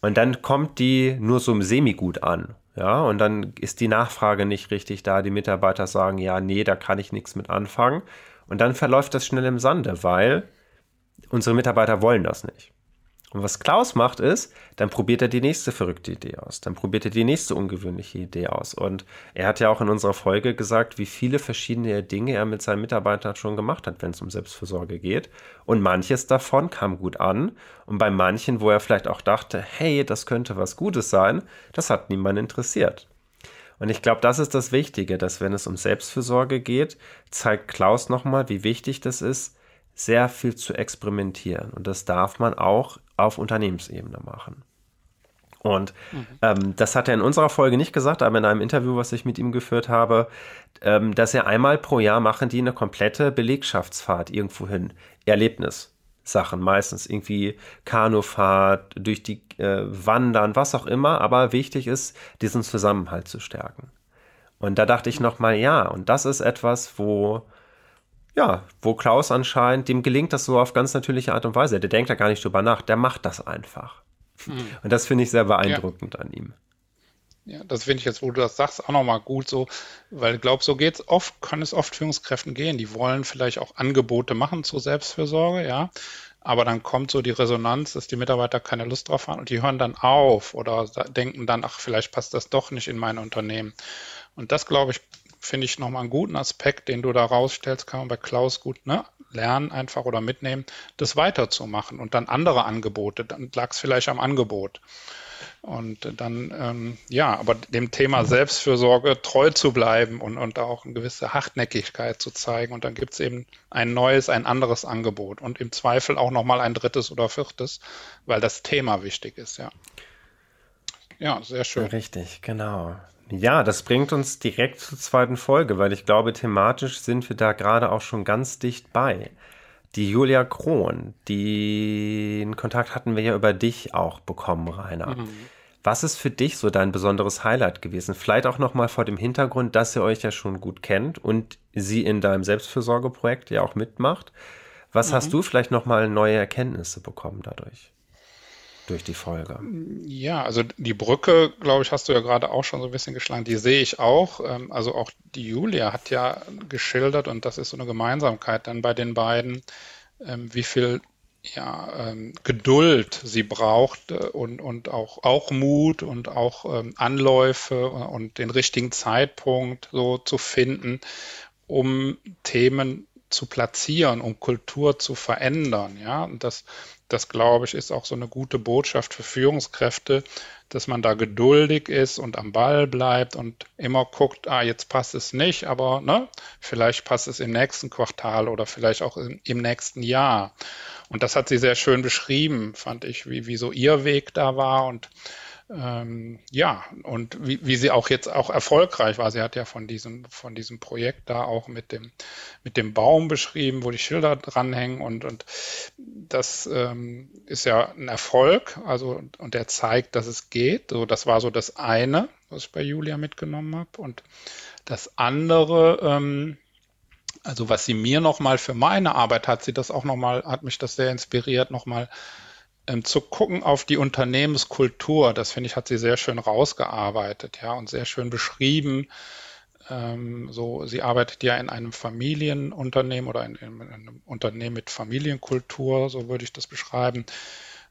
Und dann kommt die nur so im Semi-Gut an. Ja, und dann ist die Nachfrage nicht richtig da. Die Mitarbeiter sagen, ja, nee, da kann ich nichts mit anfangen. Und dann verläuft das schnell im Sande, weil unsere Mitarbeiter wollen das nicht. Und was Klaus macht ist, dann probiert er die nächste verrückte Idee aus. Dann probiert er die nächste ungewöhnliche Idee aus. Und er hat ja auch in unserer Folge gesagt, wie viele verschiedene Dinge er mit seinen Mitarbeitern schon gemacht hat, wenn es um Selbstversorge geht. Und manches davon kam gut an. Und bei manchen, wo er vielleicht auch dachte, hey, das könnte was Gutes sein, das hat niemand interessiert. Und ich glaube, das ist das Wichtige, dass wenn es um Selbstfürsorge geht, zeigt Klaus nochmal, wie wichtig das ist, sehr viel zu experimentieren. Und das darf man auch auf Unternehmensebene machen. Und mhm. ähm, das hat er in unserer Folge nicht gesagt, aber in einem Interview, was ich mit ihm geführt habe, ähm, dass er einmal pro Jahr machen die eine komplette Belegschaftsfahrt irgendwohin. Erlebnissachen, meistens irgendwie Kanufahrt, durch die äh, Wandern, was auch immer, aber wichtig ist, diesen Zusammenhalt zu stärken. Und da dachte ich nochmal, ja, und das ist etwas, wo ja, wo Klaus anscheinend, dem gelingt das so auf ganz natürliche Art und Weise. Der denkt da gar nicht drüber nach, der macht das einfach. Mhm. Und das finde ich sehr beeindruckend ja. an ihm. Ja, das finde ich jetzt, wo du das sagst, auch nochmal gut so, weil ich glaube, so geht's oft, kann es oft Führungskräften gehen. Die wollen vielleicht auch Angebote machen zur Selbstfürsorge, ja. Aber dann kommt so die Resonanz, dass die Mitarbeiter keine Lust drauf haben und die hören dann auf oder denken dann, ach, vielleicht passt das doch nicht in mein Unternehmen. Und das, glaube ich, finde ich nochmal einen guten Aspekt, den du da rausstellst, kann man bei Klaus gut ne, lernen einfach oder mitnehmen, das weiterzumachen und dann andere Angebote, dann lag es vielleicht am Angebot. Und dann, ähm, ja, aber dem Thema Selbstfürsorge treu zu bleiben und, und auch eine gewisse Hartnäckigkeit zu zeigen. Und dann gibt es eben ein neues, ein anderes Angebot und im Zweifel auch nochmal ein drittes oder viertes, weil das Thema wichtig ist, ja. Ja, sehr schön. Richtig, genau. Ja, das bringt uns direkt zur zweiten Folge, weil ich glaube, thematisch sind wir da gerade auch schon ganz dicht bei. Die Julia Krohn, den Kontakt hatten wir ja über dich auch bekommen, Rainer. Mhm. Was ist für dich so dein besonderes Highlight gewesen? Vielleicht auch nochmal vor dem Hintergrund, dass ihr euch ja schon gut kennt und sie in deinem Selbstfürsorgeprojekt ja auch mitmacht. Was mhm. hast du vielleicht nochmal neue Erkenntnisse bekommen dadurch? Durch die Folge. Ja, also die Brücke, glaube ich, hast du ja gerade auch schon so ein bisschen geschlagen. Die sehe ich auch. Ähm, also auch die Julia hat ja geschildert, und das ist so eine Gemeinsamkeit dann bei den beiden, ähm, wie viel ja, ähm, Geduld sie braucht äh, und, und auch, auch Mut und auch Anläufe und den richtigen Zeitpunkt so zu finden, um Themen zu platzieren, um Kultur zu verändern. Ja, und das das glaube ich, ist auch so eine gute Botschaft für Führungskräfte, dass man da geduldig ist und am Ball bleibt und immer guckt, ah, jetzt passt es nicht, aber ne, vielleicht passt es im nächsten Quartal oder vielleicht auch im, im nächsten Jahr. Und das hat sie sehr schön beschrieben, fand ich, wie, wie so ihr Weg da war und ähm, ja, und wie, wie sie auch jetzt auch erfolgreich war. Sie hat ja von diesem, von diesem Projekt da auch mit dem, mit dem Baum beschrieben, wo die Schilder dranhängen und, und das ähm, ist ja ein Erfolg, also und der zeigt, dass es geht. So, das war so das eine, was ich bei Julia mitgenommen habe. Und das andere, ähm, also was sie mir nochmal für meine Arbeit hat, sie das auch nochmal, hat mich das sehr inspiriert, nochmal ähm, zu gucken auf die Unternehmenskultur. Das finde ich, hat sie sehr schön rausgearbeitet, ja, und sehr schön beschrieben. Ähm, so, sie arbeitet ja in einem Familienunternehmen oder in, in, einem Unternehmen mit Familienkultur, so würde ich das beschreiben.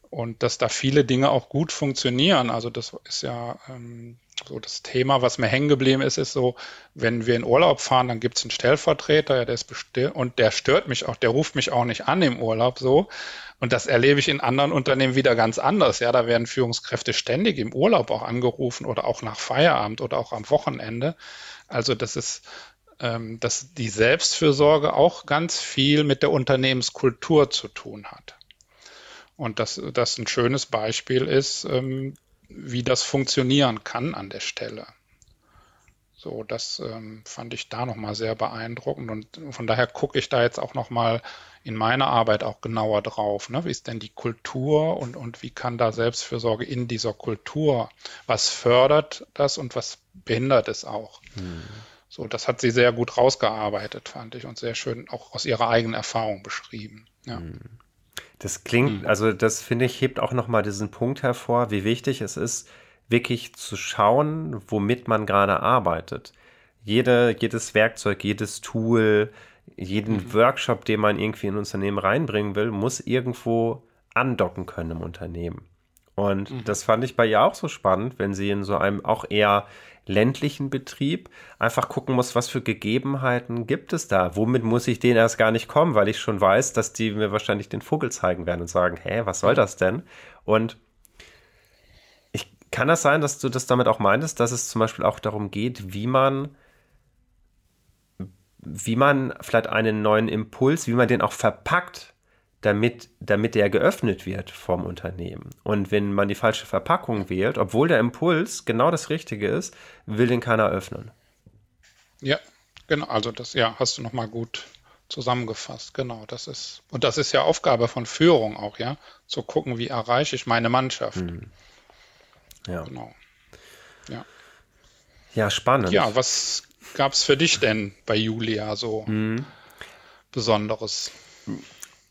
Und dass da viele Dinge auch gut funktionieren. Also das ist ja ähm, so das Thema, was mir hängen geblieben ist, ist so, wenn wir in Urlaub fahren, dann gibt es einen Stellvertreter, ja, der ist und der stört mich auch, der ruft mich auch nicht an im Urlaub so. Und das erlebe ich in anderen Unternehmen wieder ganz anders. Ja, da werden Führungskräfte ständig im Urlaub auch angerufen oder auch nach Feierabend oder auch am Wochenende. Also das ist, ähm, dass die Selbstfürsorge auch ganz viel mit der Unternehmenskultur zu tun hat. Und dass das ein schönes Beispiel ist, ähm, wie das funktionieren kann an der Stelle. So, das ähm, fand ich da nochmal sehr beeindruckend und von daher gucke ich da jetzt auch nochmal in meiner Arbeit auch genauer drauf. Ne? Wie ist denn die Kultur und, und wie kann da Selbstfürsorge in dieser Kultur, was fördert das und was behindert es auch? Hm. So, das hat sie sehr gut rausgearbeitet, fand ich, und sehr schön auch aus ihrer eigenen Erfahrung beschrieben. Ja. Hm. Das klingt, hm. also das finde ich, hebt auch nochmal diesen Punkt hervor, wie wichtig es ist, wirklich zu schauen, womit man gerade arbeitet. Jede, jedes Werkzeug, jedes Tool, jeden mhm. Workshop, den man irgendwie in ein Unternehmen reinbringen will, muss irgendwo andocken können im Unternehmen. Und mhm. das fand ich bei ihr auch so spannend, wenn sie in so einem auch eher ländlichen Betrieb einfach gucken muss, was für Gegebenheiten gibt es da? Womit muss ich denen erst gar nicht kommen, weil ich schon weiß, dass die mir wahrscheinlich den Vogel zeigen werden und sagen, hä, was soll das denn? Und ich kann das sein, dass du das damit auch meintest, dass es zum Beispiel auch darum geht, wie man wie man vielleicht einen neuen Impuls, wie man den auch verpackt, damit, damit der geöffnet wird vom Unternehmen. Und wenn man die falsche Verpackung wählt, obwohl der Impuls genau das Richtige ist, will den keiner öffnen. Ja, genau. Also das, ja, hast du nochmal gut zusammengefasst. Genau, das ist, und das ist ja Aufgabe von Führung auch, ja, zu gucken, wie erreiche ich meine Mannschaft. Hm. Ja. Genau. Ja. Ja, spannend. Ja, was gab es für dich denn bei Julia so hm. Besonderes?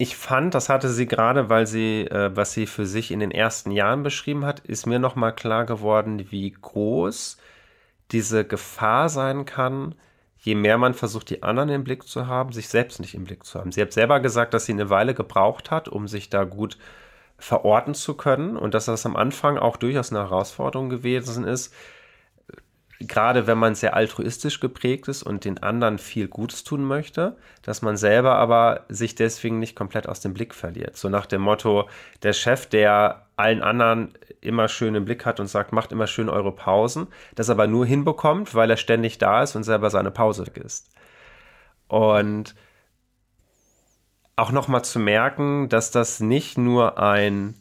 Ich fand, das hatte sie gerade, weil sie, äh, was sie für sich in den ersten Jahren beschrieben hat, ist mir nochmal klar geworden, wie groß diese Gefahr sein kann, je mehr man versucht, die anderen im Blick zu haben, sich selbst nicht im Blick zu haben. Sie hat selber gesagt, dass sie eine Weile gebraucht hat, um sich da gut verorten zu können und dass das am Anfang auch durchaus eine Herausforderung gewesen ist, gerade wenn man sehr altruistisch geprägt ist und den anderen viel Gutes tun möchte, dass man selber aber sich deswegen nicht komplett aus dem Blick verliert. So nach dem Motto, der Chef, der allen anderen immer schön im Blick hat und sagt, macht immer schön eure Pausen, das aber nur hinbekommt, weil er ständig da ist und selber seine Pause ist. Und auch nochmal zu merken, dass das nicht nur ein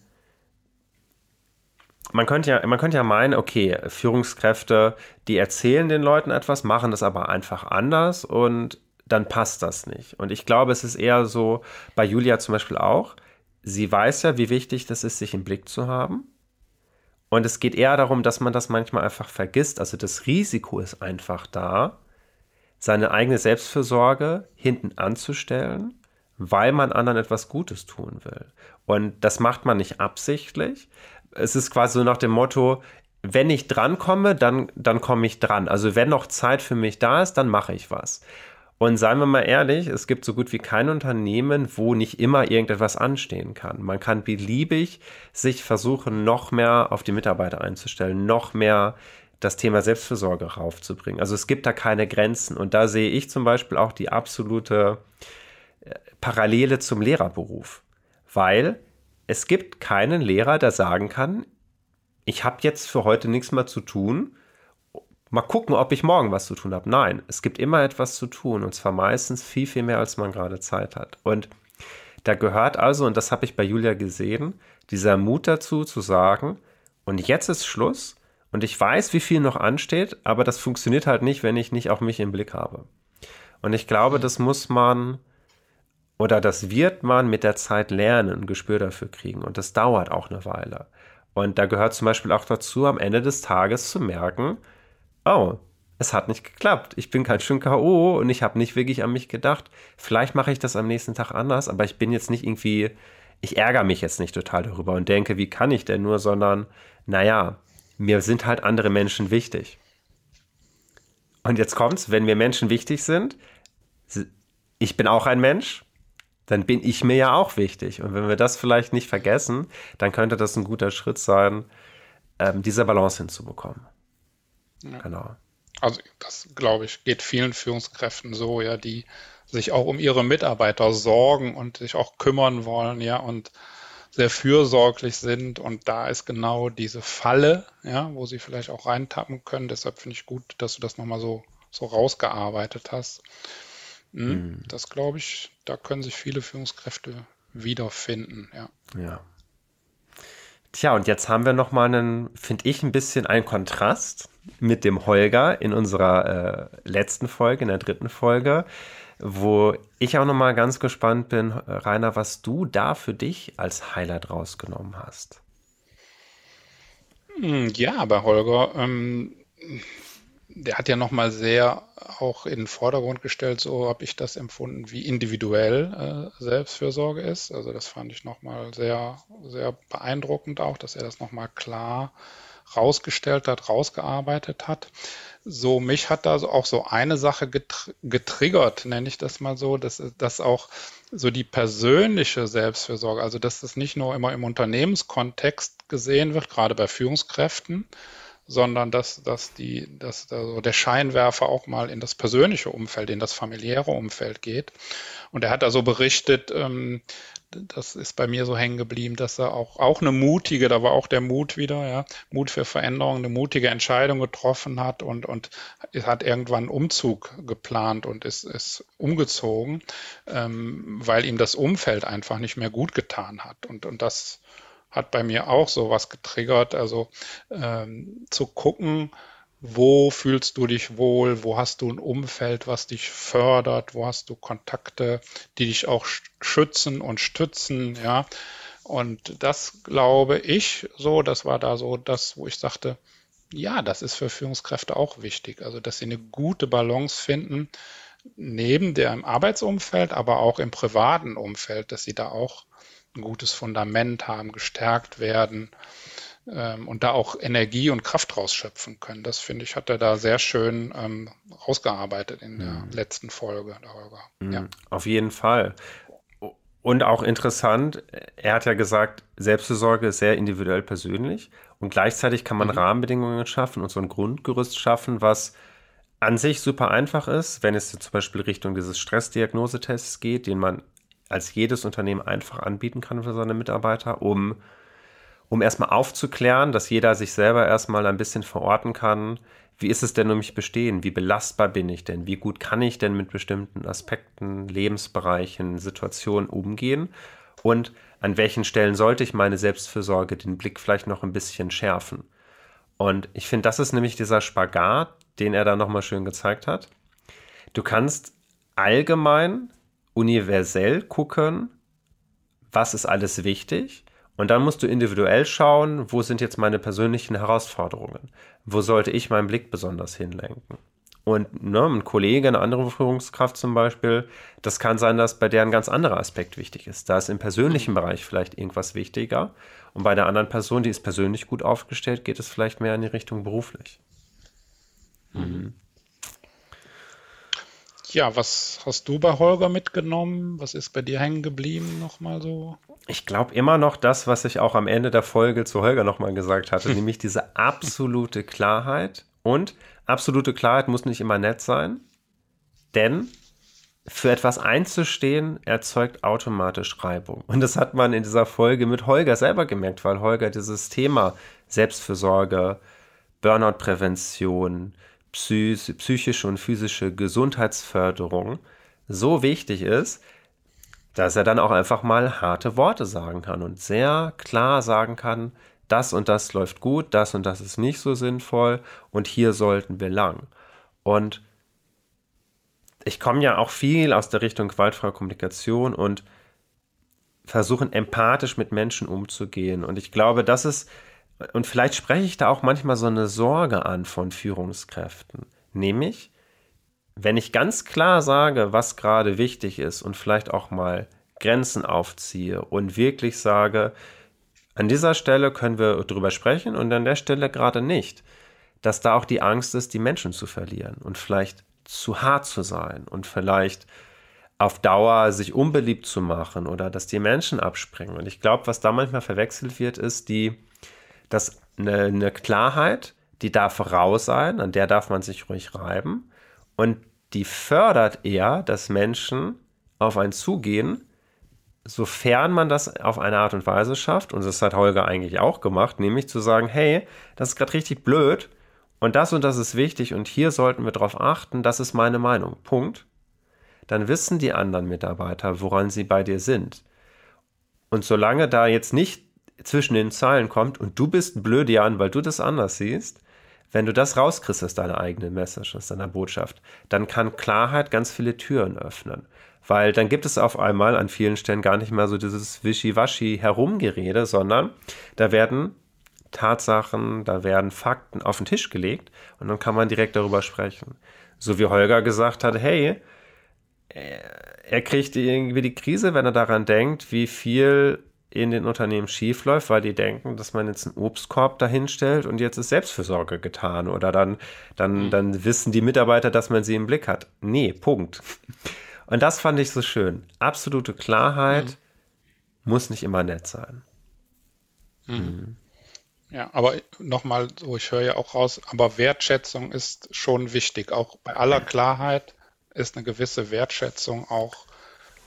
man könnte ja, man könnte ja meinen, okay, Führungskräfte, die erzählen den Leuten etwas, machen das aber einfach anders und dann passt das nicht. Und ich glaube, es ist eher so, bei Julia zum Beispiel auch, sie weiß ja, wie wichtig das ist, sich im Blick zu haben. Und es geht eher darum, dass man das manchmal einfach vergisst. Also das Risiko ist einfach da, seine eigene Selbstfürsorge hinten anzustellen, weil man anderen etwas Gutes tun will. Und das macht man nicht absichtlich, es ist quasi so nach dem Motto, wenn ich drankomme, dann, dann komme ich dran. Also wenn noch Zeit für mich da ist, dann mache ich was. Und seien wir mal ehrlich, es gibt so gut wie kein Unternehmen, wo nicht immer irgendetwas anstehen kann. Man kann beliebig sich versuchen, noch mehr auf die Mitarbeiter einzustellen, noch mehr das Thema Selbstversorge raufzubringen. Also es gibt da keine Grenzen. Und da sehe ich zum Beispiel auch die absolute äh, Parallele zum Lehrerberuf. Weil es gibt keinen Lehrer, der sagen kann, ich habe jetzt für heute nichts mehr zu tun. Mal gucken, ob ich morgen was zu tun habe. Nein, es gibt immer etwas zu tun und zwar meistens viel, viel mehr, als man gerade Zeit hat. Und da gehört also, und das habe ich bei Julia gesehen, dieser Mut dazu zu sagen, und jetzt ist Schluss und ich weiß, wie viel noch ansteht, aber das funktioniert halt nicht, wenn ich nicht auch mich im Blick habe. Und ich glaube, das muss man oder das wird man mit der Zeit lernen, ein Gespür dafür kriegen. Und das dauert auch eine Weile. Und da gehört zum Beispiel auch dazu, am Ende des Tages zu merken, oh, es hat nicht geklappt. Ich bin ganz schön K.O. und ich habe nicht wirklich an mich gedacht. Vielleicht mache ich das am nächsten Tag anders, aber ich bin jetzt nicht irgendwie, ich ärgere mich jetzt nicht total darüber und denke, wie kann ich denn nur, sondern, naja, mir sind halt andere Menschen wichtig. Und jetzt kommt's, wenn mir Menschen wichtig sind, ich bin auch ein Mensch, dann bin ich mir ja auch wichtig. Und wenn wir das vielleicht nicht vergessen, dann könnte das ein guter Schritt sein, ähm, diese Balance hinzubekommen. Ja. Genau. Also das, glaube ich, geht vielen Führungskräften so, ja, die sich auch um ihre Mitarbeiter sorgen und sich auch kümmern wollen, ja, und sehr fürsorglich sind. Und da ist genau diese Falle, ja, wo sie vielleicht auch reintappen können. Deshalb finde ich gut, dass du das nochmal so, so rausgearbeitet hast. Hm, mhm. Das glaube ich, da können sich viele Führungskräfte wiederfinden, ja. Ja. Tja, und jetzt haben wir nochmal einen, finde ich, ein bisschen einen Kontrast mit dem Holger in unserer äh, letzten Folge, in der dritten Folge, wo ich auch nochmal ganz gespannt bin, Rainer, was du da für dich als Highlight rausgenommen hast. Hm, ja, bei Holger, ähm, der hat ja nochmal sehr auch in den Vordergrund gestellt, so habe ich das empfunden, wie individuell äh, Selbstfürsorge ist. Also das fand ich nochmal sehr, sehr beeindruckend auch, dass er das nochmal klar rausgestellt hat, rausgearbeitet hat. So, mich hat da auch so eine Sache getr getriggert, nenne ich das mal so, dass, dass auch so die persönliche Selbstfürsorge, also dass das nicht nur immer im Unternehmenskontext gesehen wird, gerade bei Führungskräften, sondern dass, dass, die, dass also der Scheinwerfer auch mal in das persönliche Umfeld, in das familiäre Umfeld geht. Und er hat also berichtet, ähm, das ist bei mir so hängen geblieben, dass er auch, auch eine mutige, da war auch der Mut wieder, ja, Mut für Veränderung, eine mutige Entscheidung getroffen hat und, und hat irgendwann einen Umzug geplant und ist, ist umgezogen, ähm, weil ihm das Umfeld einfach nicht mehr gut getan hat. Und, und das hat bei mir auch sowas getriggert, also ähm, zu gucken, wo fühlst du dich wohl, wo hast du ein Umfeld, was dich fördert, wo hast du Kontakte, die dich auch schützen und stützen, ja. Und das glaube ich so, das war da so das, wo ich sagte, ja, das ist für Führungskräfte auch wichtig. Also, dass sie eine gute Balance finden, neben dem Arbeitsumfeld, aber auch im privaten Umfeld, dass sie da auch ein gutes Fundament haben, gestärkt werden ähm, und da auch Energie und Kraft rausschöpfen können. Das finde ich, hat er da sehr schön ähm, rausgearbeitet in der mhm. letzten Folge darüber. Mhm. Ja. Auf jeden Fall. Und auch interessant, er hat ja gesagt, Selbstversorge ist sehr individuell persönlich und gleichzeitig kann man mhm. Rahmenbedingungen schaffen und so ein Grundgerüst schaffen, was an sich super einfach ist, wenn es zum Beispiel Richtung dieses Stressdiagnosetests geht, den man als jedes Unternehmen einfach anbieten kann für seine Mitarbeiter, um um erstmal aufzuklären, dass jeder sich selber erstmal ein bisschen verorten kann, wie ist es denn um mich bestehen? Wie belastbar bin ich denn? Wie gut kann ich denn mit bestimmten Aspekten, Lebensbereichen, Situationen umgehen? Und an welchen Stellen sollte ich meine Selbstfürsorge den Blick vielleicht noch ein bisschen schärfen? Und ich finde, das ist nämlich dieser Spagat, den er da nochmal schön gezeigt hat. Du kannst allgemein, universell gucken, was ist alles wichtig und dann musst du individuell schauen, wo sind jetzt meine persönlichen Herausforderungen? Wo sollte ich meinen Blick besonders hinlenken? Und ne, ein Kollege, eine andere Führungskraft zum Beispiel, das kann sein, dass bei der ein ganz anderer Aspekt wichtig ist. Da ist im persönlichen Bereich vielleicht irgendwas wichtiger. Und bei der anderen Person, die ist persönlich gut aufgestellt, geht es vielleicht mehr in die Richtung beruflich. Mhm. Ja, was hast du bei Holger mitgenommen? Was ist bei dir hängen geblieben nochmal so? Ich glaube immer noch das, was ich auch am Ende der Folge zu Holger nochmal gesagt hatte, nämlich diese absolute Klarheit. Und absolute Klarheit muss nicht immer nett sein, denn für etwas einzustehen erzeugt automatisch Reibung. Und das hat man in dieser Folge mit Holger selber gemerkt, weil Holger dieses Thema Selbstfürsorge, Burnout-Prävention, psychische und physische Gesundheitsförderung so wichtig ist, dass er dann auch einfach mal harte Worte sagen kann und sehr klar sagen kann, das und das läuft gut, das und das ist nicht so sinnvoll und hier sollten wir lang. Und ich komme ja auch viel aus der Richtung gewaltfreie Kommunikation und versuchen empathisch mit Menschen umzugehen. Und ich glaube, das ist und vielleicht spreche ich da auch manchmal so eine Sorge an von Führungskräften. Nämlich, wenn ich ganz klar sage, was gerade wichtig ist und vielleicht auch mal Grenzen aufziehe und wirklich sage, an dieser Stelle können wir drüber sprechen und an der Stelle gerade nicht, dass da auch die Angst ist, die Menschen zu verlieren und vielleicht zu hart zu sein und vielleicht auf Dauer sich unbeliebt zu machen oder dass die Menschen abspringen. Und ich glaube, was da manchmal verwechselt wird, ist die, dass eine, eine Klarheit, die darf raus sein, an der darf man sich ruhig reiben. Und die fördert eher, dass Menschen auf einen zugehen, sofern man das auf eine Art und Weise schafft, und das hat Holger eigentlich auch gemacht, nämlich zu sagen, hey, das ist gerade richtig blöd und das und das ist wichtig und hier sollten wir darauf achten, das ist meine Meinung. Punkt. Dann wissen die anderen Mitarbeiter, woran sie bei dir sind. Und solange da jetzt nicht zwischen den Zeilen kommt und du bist blöd, Jan, weil du das anders siehst, wenn du das rauskriegst aus deiner eigenen Message, aus deiner Botschaft, dann kann Klarheit ganz viele Türen öffnen. Weil dann gibt es auf einmal an vielen Stellen gar nicht mehr so dieses Wischiwaschi herumgerede, sondern da werden Tatsachen, da werden Fakten auf den Tisch gelegt und dann kann man direkt darüber sprechen. So wie Holger gesagt hat, hey, er kriegt irgendwie die Krise, wenn er daran denkt, wie viel in den Unternehmen schiefläuft, weil die denken, dass man jetzt einen Obstkorb dahinstellt und jetzt ist Selbstfürsorge getan oder dann, dann, mhm. dann wissen die Mitarbeiter, dass man sie im Blick hat. Nee, Punkt. Und das fand ich so schön. Absolute Klarheit mhm. muss nicht immer nett sein. Mhm. mhm. Ja, aber nochmal so, ich höre ja auch raus, aber Wertschätzung ist schon wichtig. Auch bei aller Klarheit ist eine gewisse Wertschätzung auch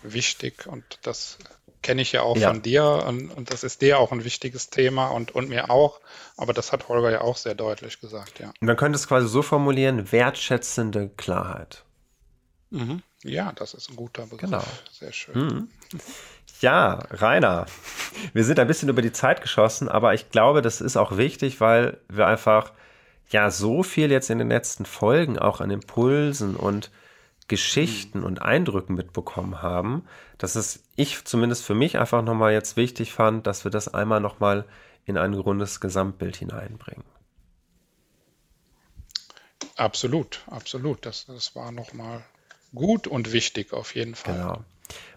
wichtig und das kenne ich ja auch ja. von dir und, und, das ist dir auch ein wichtiges Thema und, und mir auch, aber das hat Holger ja auch sehr deutlich gesagt, ja. Man könnte es quasi so formulieren, wertschätzende Klarheit. Mhm. Ja, das ist ein guter Begriff. Genau. Sehr schön. Mhm. Ja, Rainer, wir sind ein bisschen über die Zeit geschossen, aber ich glaube, das ist auch wichtig, weil wir einfach ja so viel jetzt in den letzten Folgen auch an Impulsen und Geschichten und Eindrücken mitbekommen haben, dass es ich zumindest für mich einfach nochmal jetzt wichtig fand, dass wir das einmal nochmal in ein rundes Gesamtbild hineinbringen. Absolut, absolut. Das, das war nochmal gut und wichtig auf jeden Fall. Genau.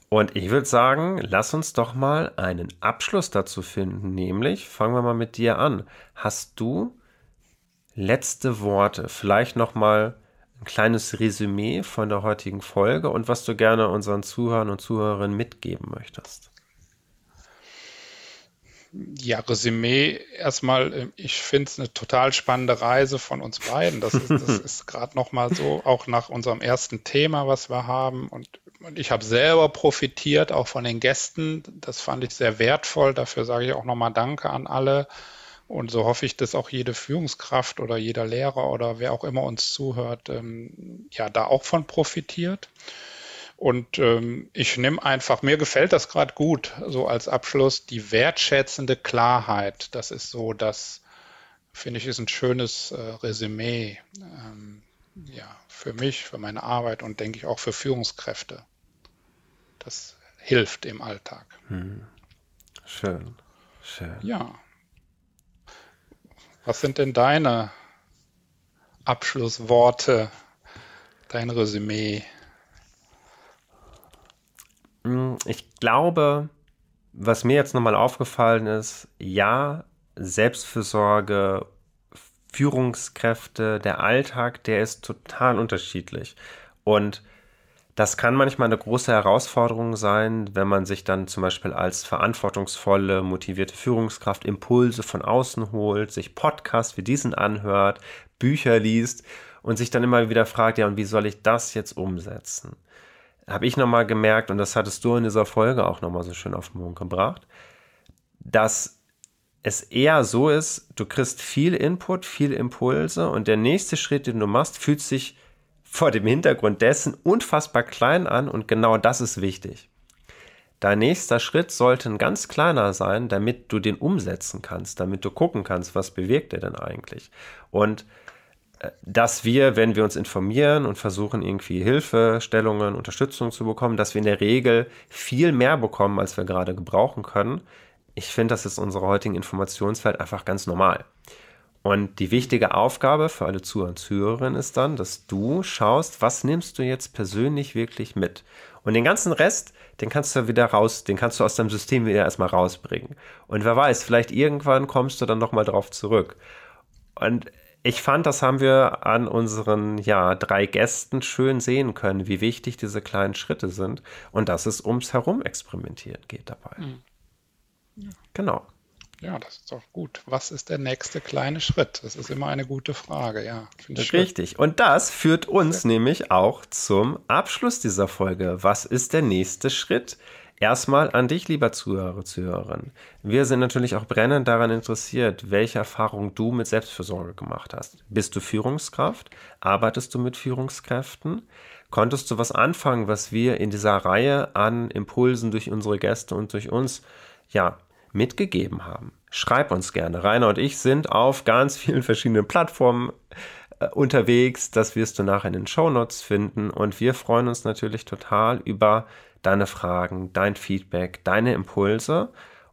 Und ich würde sagen, lass uns doch mal einen Abschluss dazu finden, nämlich fangen wir mal mit dir an. Hast du letzte Worte, vielleicht noch mal ein kleines Resümee von der heutigen Folge und was du gerne unseren Zuhörern und Zuhörerinnen mitgeben möchtest? Ja, Resümee erstmal, äh, ich finde es eine total spannende Reise von uns beiden. Das ist, das ist gerade nochmal so, auch nach unserem ersten Thema, was wir haben. Und, und ich habe selber profitiert, auch von den Gästen. Das fand ich sehr wertvoll. Dafür sage ich auch nochmal Danke an alle. Und so hoffe ich, dass auch jede Führungskraft oder jeder Lehrer oder wer auch immer uns zuhört, ähm, ja, da auch von profitiert. Und ähm, ich nehme einfach, mir gefällt das gerade gut, so als Abschluss, die wertschätzende Klarheit. Das ist so, das finde ich, ist ein schönes äh, Resümee ähm, ja, für mich, für meine Arbeit und denke ich auch für Führungskräfte. Das hilft im Alltag. Hm. Schön, schön. Ja. Was sind denn deine Abschlussworte, dein Resümee? Hm, ich glaube, was mir jetzt nochmal aufgefallen ist, ja, Selbstfürsorge, Führungskräfte, der Alltag, der ist total unterschiedlich. Und das kann manchmal eine große Herausforderung sein, wenn man sich dann zum Beispiel als verantwortungsvolle, motivierte Führungskraft Impulse von außen holt, sich Podcasts wie diesen anhört, Bücher liest und sich dann immer wieder fragt, ja, und wie soll ich das jetzt umsetzen? habe ich nochmal gemerkt, und das hattest du in dieser Folge auch nochmal so schön auf den Punkt gebracht, dass es eher so ist, du kriegst viel Input, viel Impulse und der nächste Schritt, den du machst, fühlt sich vor dem Hintergrund dessen unfassbar klein an und genau das ist wichtig. Dein nächster Schritt sollte ein ganz kleiner sein, damit du den umsetzen kannst, damit du gucken kannst, was bewegt er denn eigentlich. Und dass wir, wenn wir uns informieren und versuchen, irgendwie Hilfestellungen, Unterstützung zu bekommen, dass wir in der Regel viel mehr bekommen, als wir gerade gebrauchen können, ich finde, das ist unsere heutigen Informationswelt einfach ganz normal. Und die wichtige Aufgabe für alle Zuhörer und Zuhörerinnen ist dann, dass du schaust, was nimmst du jetzt persönlich wirklich mit? Und den ganzen Rest, den kannst du wieder raus, den kannst du aus deinem System wieder erstmal rausbringen. Und wer weiß, vielleicht irgendwann kommst du dann nochmal drauf zurück. Und ich fand, das haben wir an unseren ja, drei Gästen schön sehen können, wie wichtig diese kleinen Schritte sind und dass es ums Herumexperimentieren geht dabei. Mhm. Ja. Genau. Ja, das ist doch gut. Was ist der nächste kleine Schritt? Das ist immer eine gute Frage, ja. Richtig. Schön. Und das führt uns ja. nämlich auch zum Abschluss dieser Folge. Was ist der nächste Schritt? Erstmal an dich, lieber Zuhörer, Zuhörerin. Wir sind natürlich auch brennend daran interessiert, welche Erfahrungen du mit Selbstfürsorge gemacht hast. Bist du Führungskraft? Arbeitest du mit Führungskräften? Konntest du was anfangen, was wir in dieser Reihe an Impulsen durch unsere Gäste und durch uns ja mitgegeben haben. Schreib uns gerne. Rainer und ich sind auf ganz vielen verschiedenen Plattformen äh, unterwegs. Das wirst du nachher in den Show Notes finden. Und wir freuen uns natürlich total über deine Fragen, dein Feedback, deine Impulse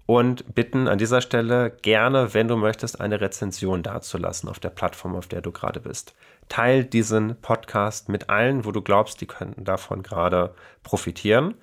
und bitten an dieser Stelle gerne, wenn du möchtest, eine Rezension dazulassen auf der Plattform, auf der du gerade bist. Teil diesen Podcast mit allen, wo du glaubst, die könnten davon gerade profitieren.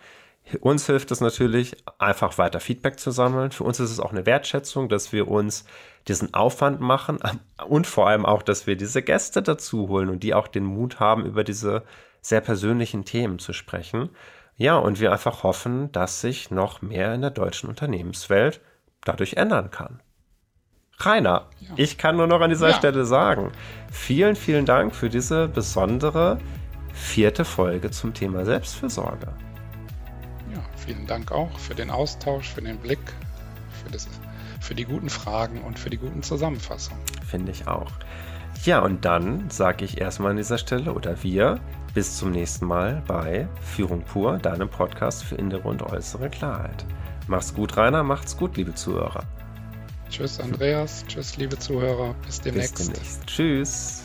Uns hilft es natürlich, einfach weiter Feedback zu sammeln. Für uns ist es auch eine Wertschätzung, dass wir uns diesen Aufwand machen und vor allem auch, dass wir diese Gäste dazu holen und die auch den Mut haben, über diese sehr persönlichen Themen zu sprechen. Ja, und wir einfach hoffen, dass sich noch mehr in der deutschen Unternehmenswelt dadurch ändern kann. Rainer, ja. ich kann nur noch an dieser ja. Stelle sagen, vielen, vielen Dank für diese besondere vierte Folge zum Thema Selbstfürsorge vielen Dank auch für den Austausch, für den Blick, für, das, für die guten Fragen und für die guten Zusammenfassungen. Finde ich auch. Ja, und dann sage ich erstmal an dieser Stelle oder wir bis zum nächsten Mal bei Führung pur, deinem Podcast für innere und äußere Klarheit. Mach's gut, Rainer, macht's gut, liebe Zuhörer. Tschüss, Andreas. Tschüss, liebe Zuhörer. Bis demnächst. Bis demnächst. Tschüss.